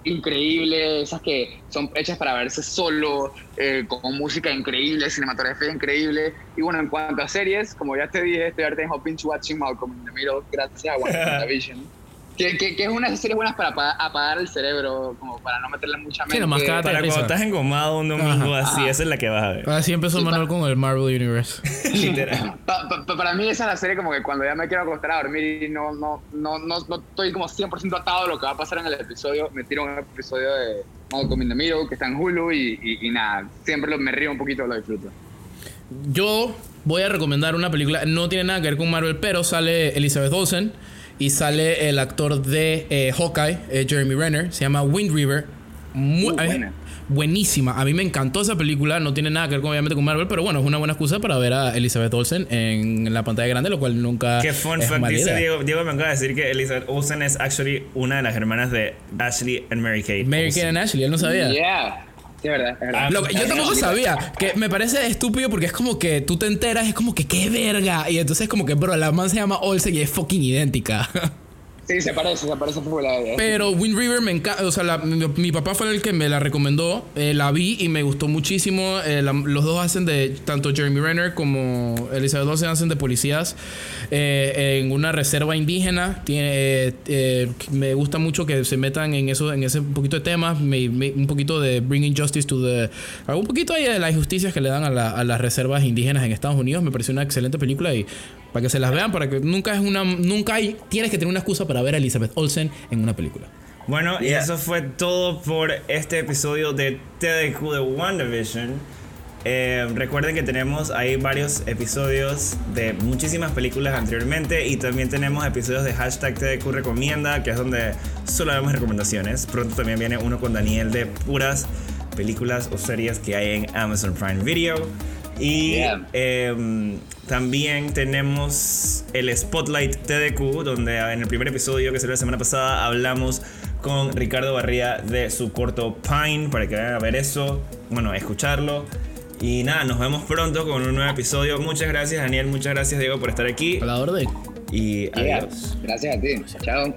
Incre- increíble, esas que son hechas para verse solo, eh, con música increíble, cinematografía increíble. Y bueno, en cuanto a series, como ya te dije, estoy ahorita mismo binge watching Malcolm in the Middle, gracias a WandaVision. Que, que, que es una de esas series buenas para apa- apagar el cerebro, como para no meterle mucha mente. Sí, nomás cada- Para cuando estás engomado un domingo Ajá. así, Ajá. esa es la que vas a ver. Así empezó Sí, Manuel con el Marvel Universe. Literal. Pa- pa- pa- para mí esa es la serie como que cuando ya me quiero acostar a dormir y no, no, no, no, no estoy como 100% atado a lo que va a pasar en el episodio, me tiro un episodio de Malcolm in the Middle que está en Hulu y, y- y nada, siempre lo- me río un poquito, lo disfruto. Yo voy a recomendar una película, no tiene nada que ver con Marvel, pero sale Elizabeth Olsen y sale el actor de eh, Hawkeye, eh, Jeremy Renner, se llama Wind River. Muy, Uh, buena. buenísima, a mí me encantó esa película, no tiene nada que ver con, obviamente con Marvel, pero bueno, es una buena excusa para ver a Elizabeth Olsen en la pantalla grande, lo cual nunca Qué fun es fact dice. Diego. Diego me acaba de decir que Elizabeth Olsen es actually una de las hermanas de Ashley and Mary Kate. Mary. Kate and Ashley, él no sabía. Yeah, sí, es verdad, es verdad. Ah, Lo yo tampoco sabía, que me parece estúpido porque es como que tú te enteras, es como que qué verga. Y entonces como que, bro, la man se llama Olsen y es fucking idéntica. Sí, se parece, se parece la Pero Wind River me encanta, o sea, la- mi, papá fue el que me la recomendó, eh, la vi y me gustó muchísimo. Eh, los dos hacen de, tanto Jeremy Renner como Elizabeth Olsen hacen de policías eh, en una reserva indígena. Tiene, eh, me gusta mucho que se metan en eso, en ese poquito de temas, un poquito de bringing justice to the, un poquito ahí de las injusticias que le dan a, la- a las reservas indígenas en Estados Unidos. Me pareció una excelente película y para que se las vean, para que nunca es una, nunca hay, tienes que tener una excusa para ver a Elizabeth Olsen en una película. Bueno, y eso fue todo por este episodio de TDQ de WandaVision. Eh, recuerden que tenemos ahí varios episodios de muchísimas películas anteriormente y también tenemos episodios de hashtag TDQ Recomienda, que es donde solo vemos recomendaciones. Pronto también viene uno con Daniel de puras películas o series que hay en Amazon Prime Video. Y Yeah. eh, también tenemos el Spotlight TDQ, donde en el primer episodio que salió la semana pasada hablamos con Ricardo Barría de su corto Pine, para que vayan a ver eso, bueno, a escucharlo. Y nada, nos vemos pronto con un nuevo episodio. Muchas gracias Daniel, muchas gracias Diego por estar aquí. A la orden. Yeah. Y adiós. Gracias a ti. Chao.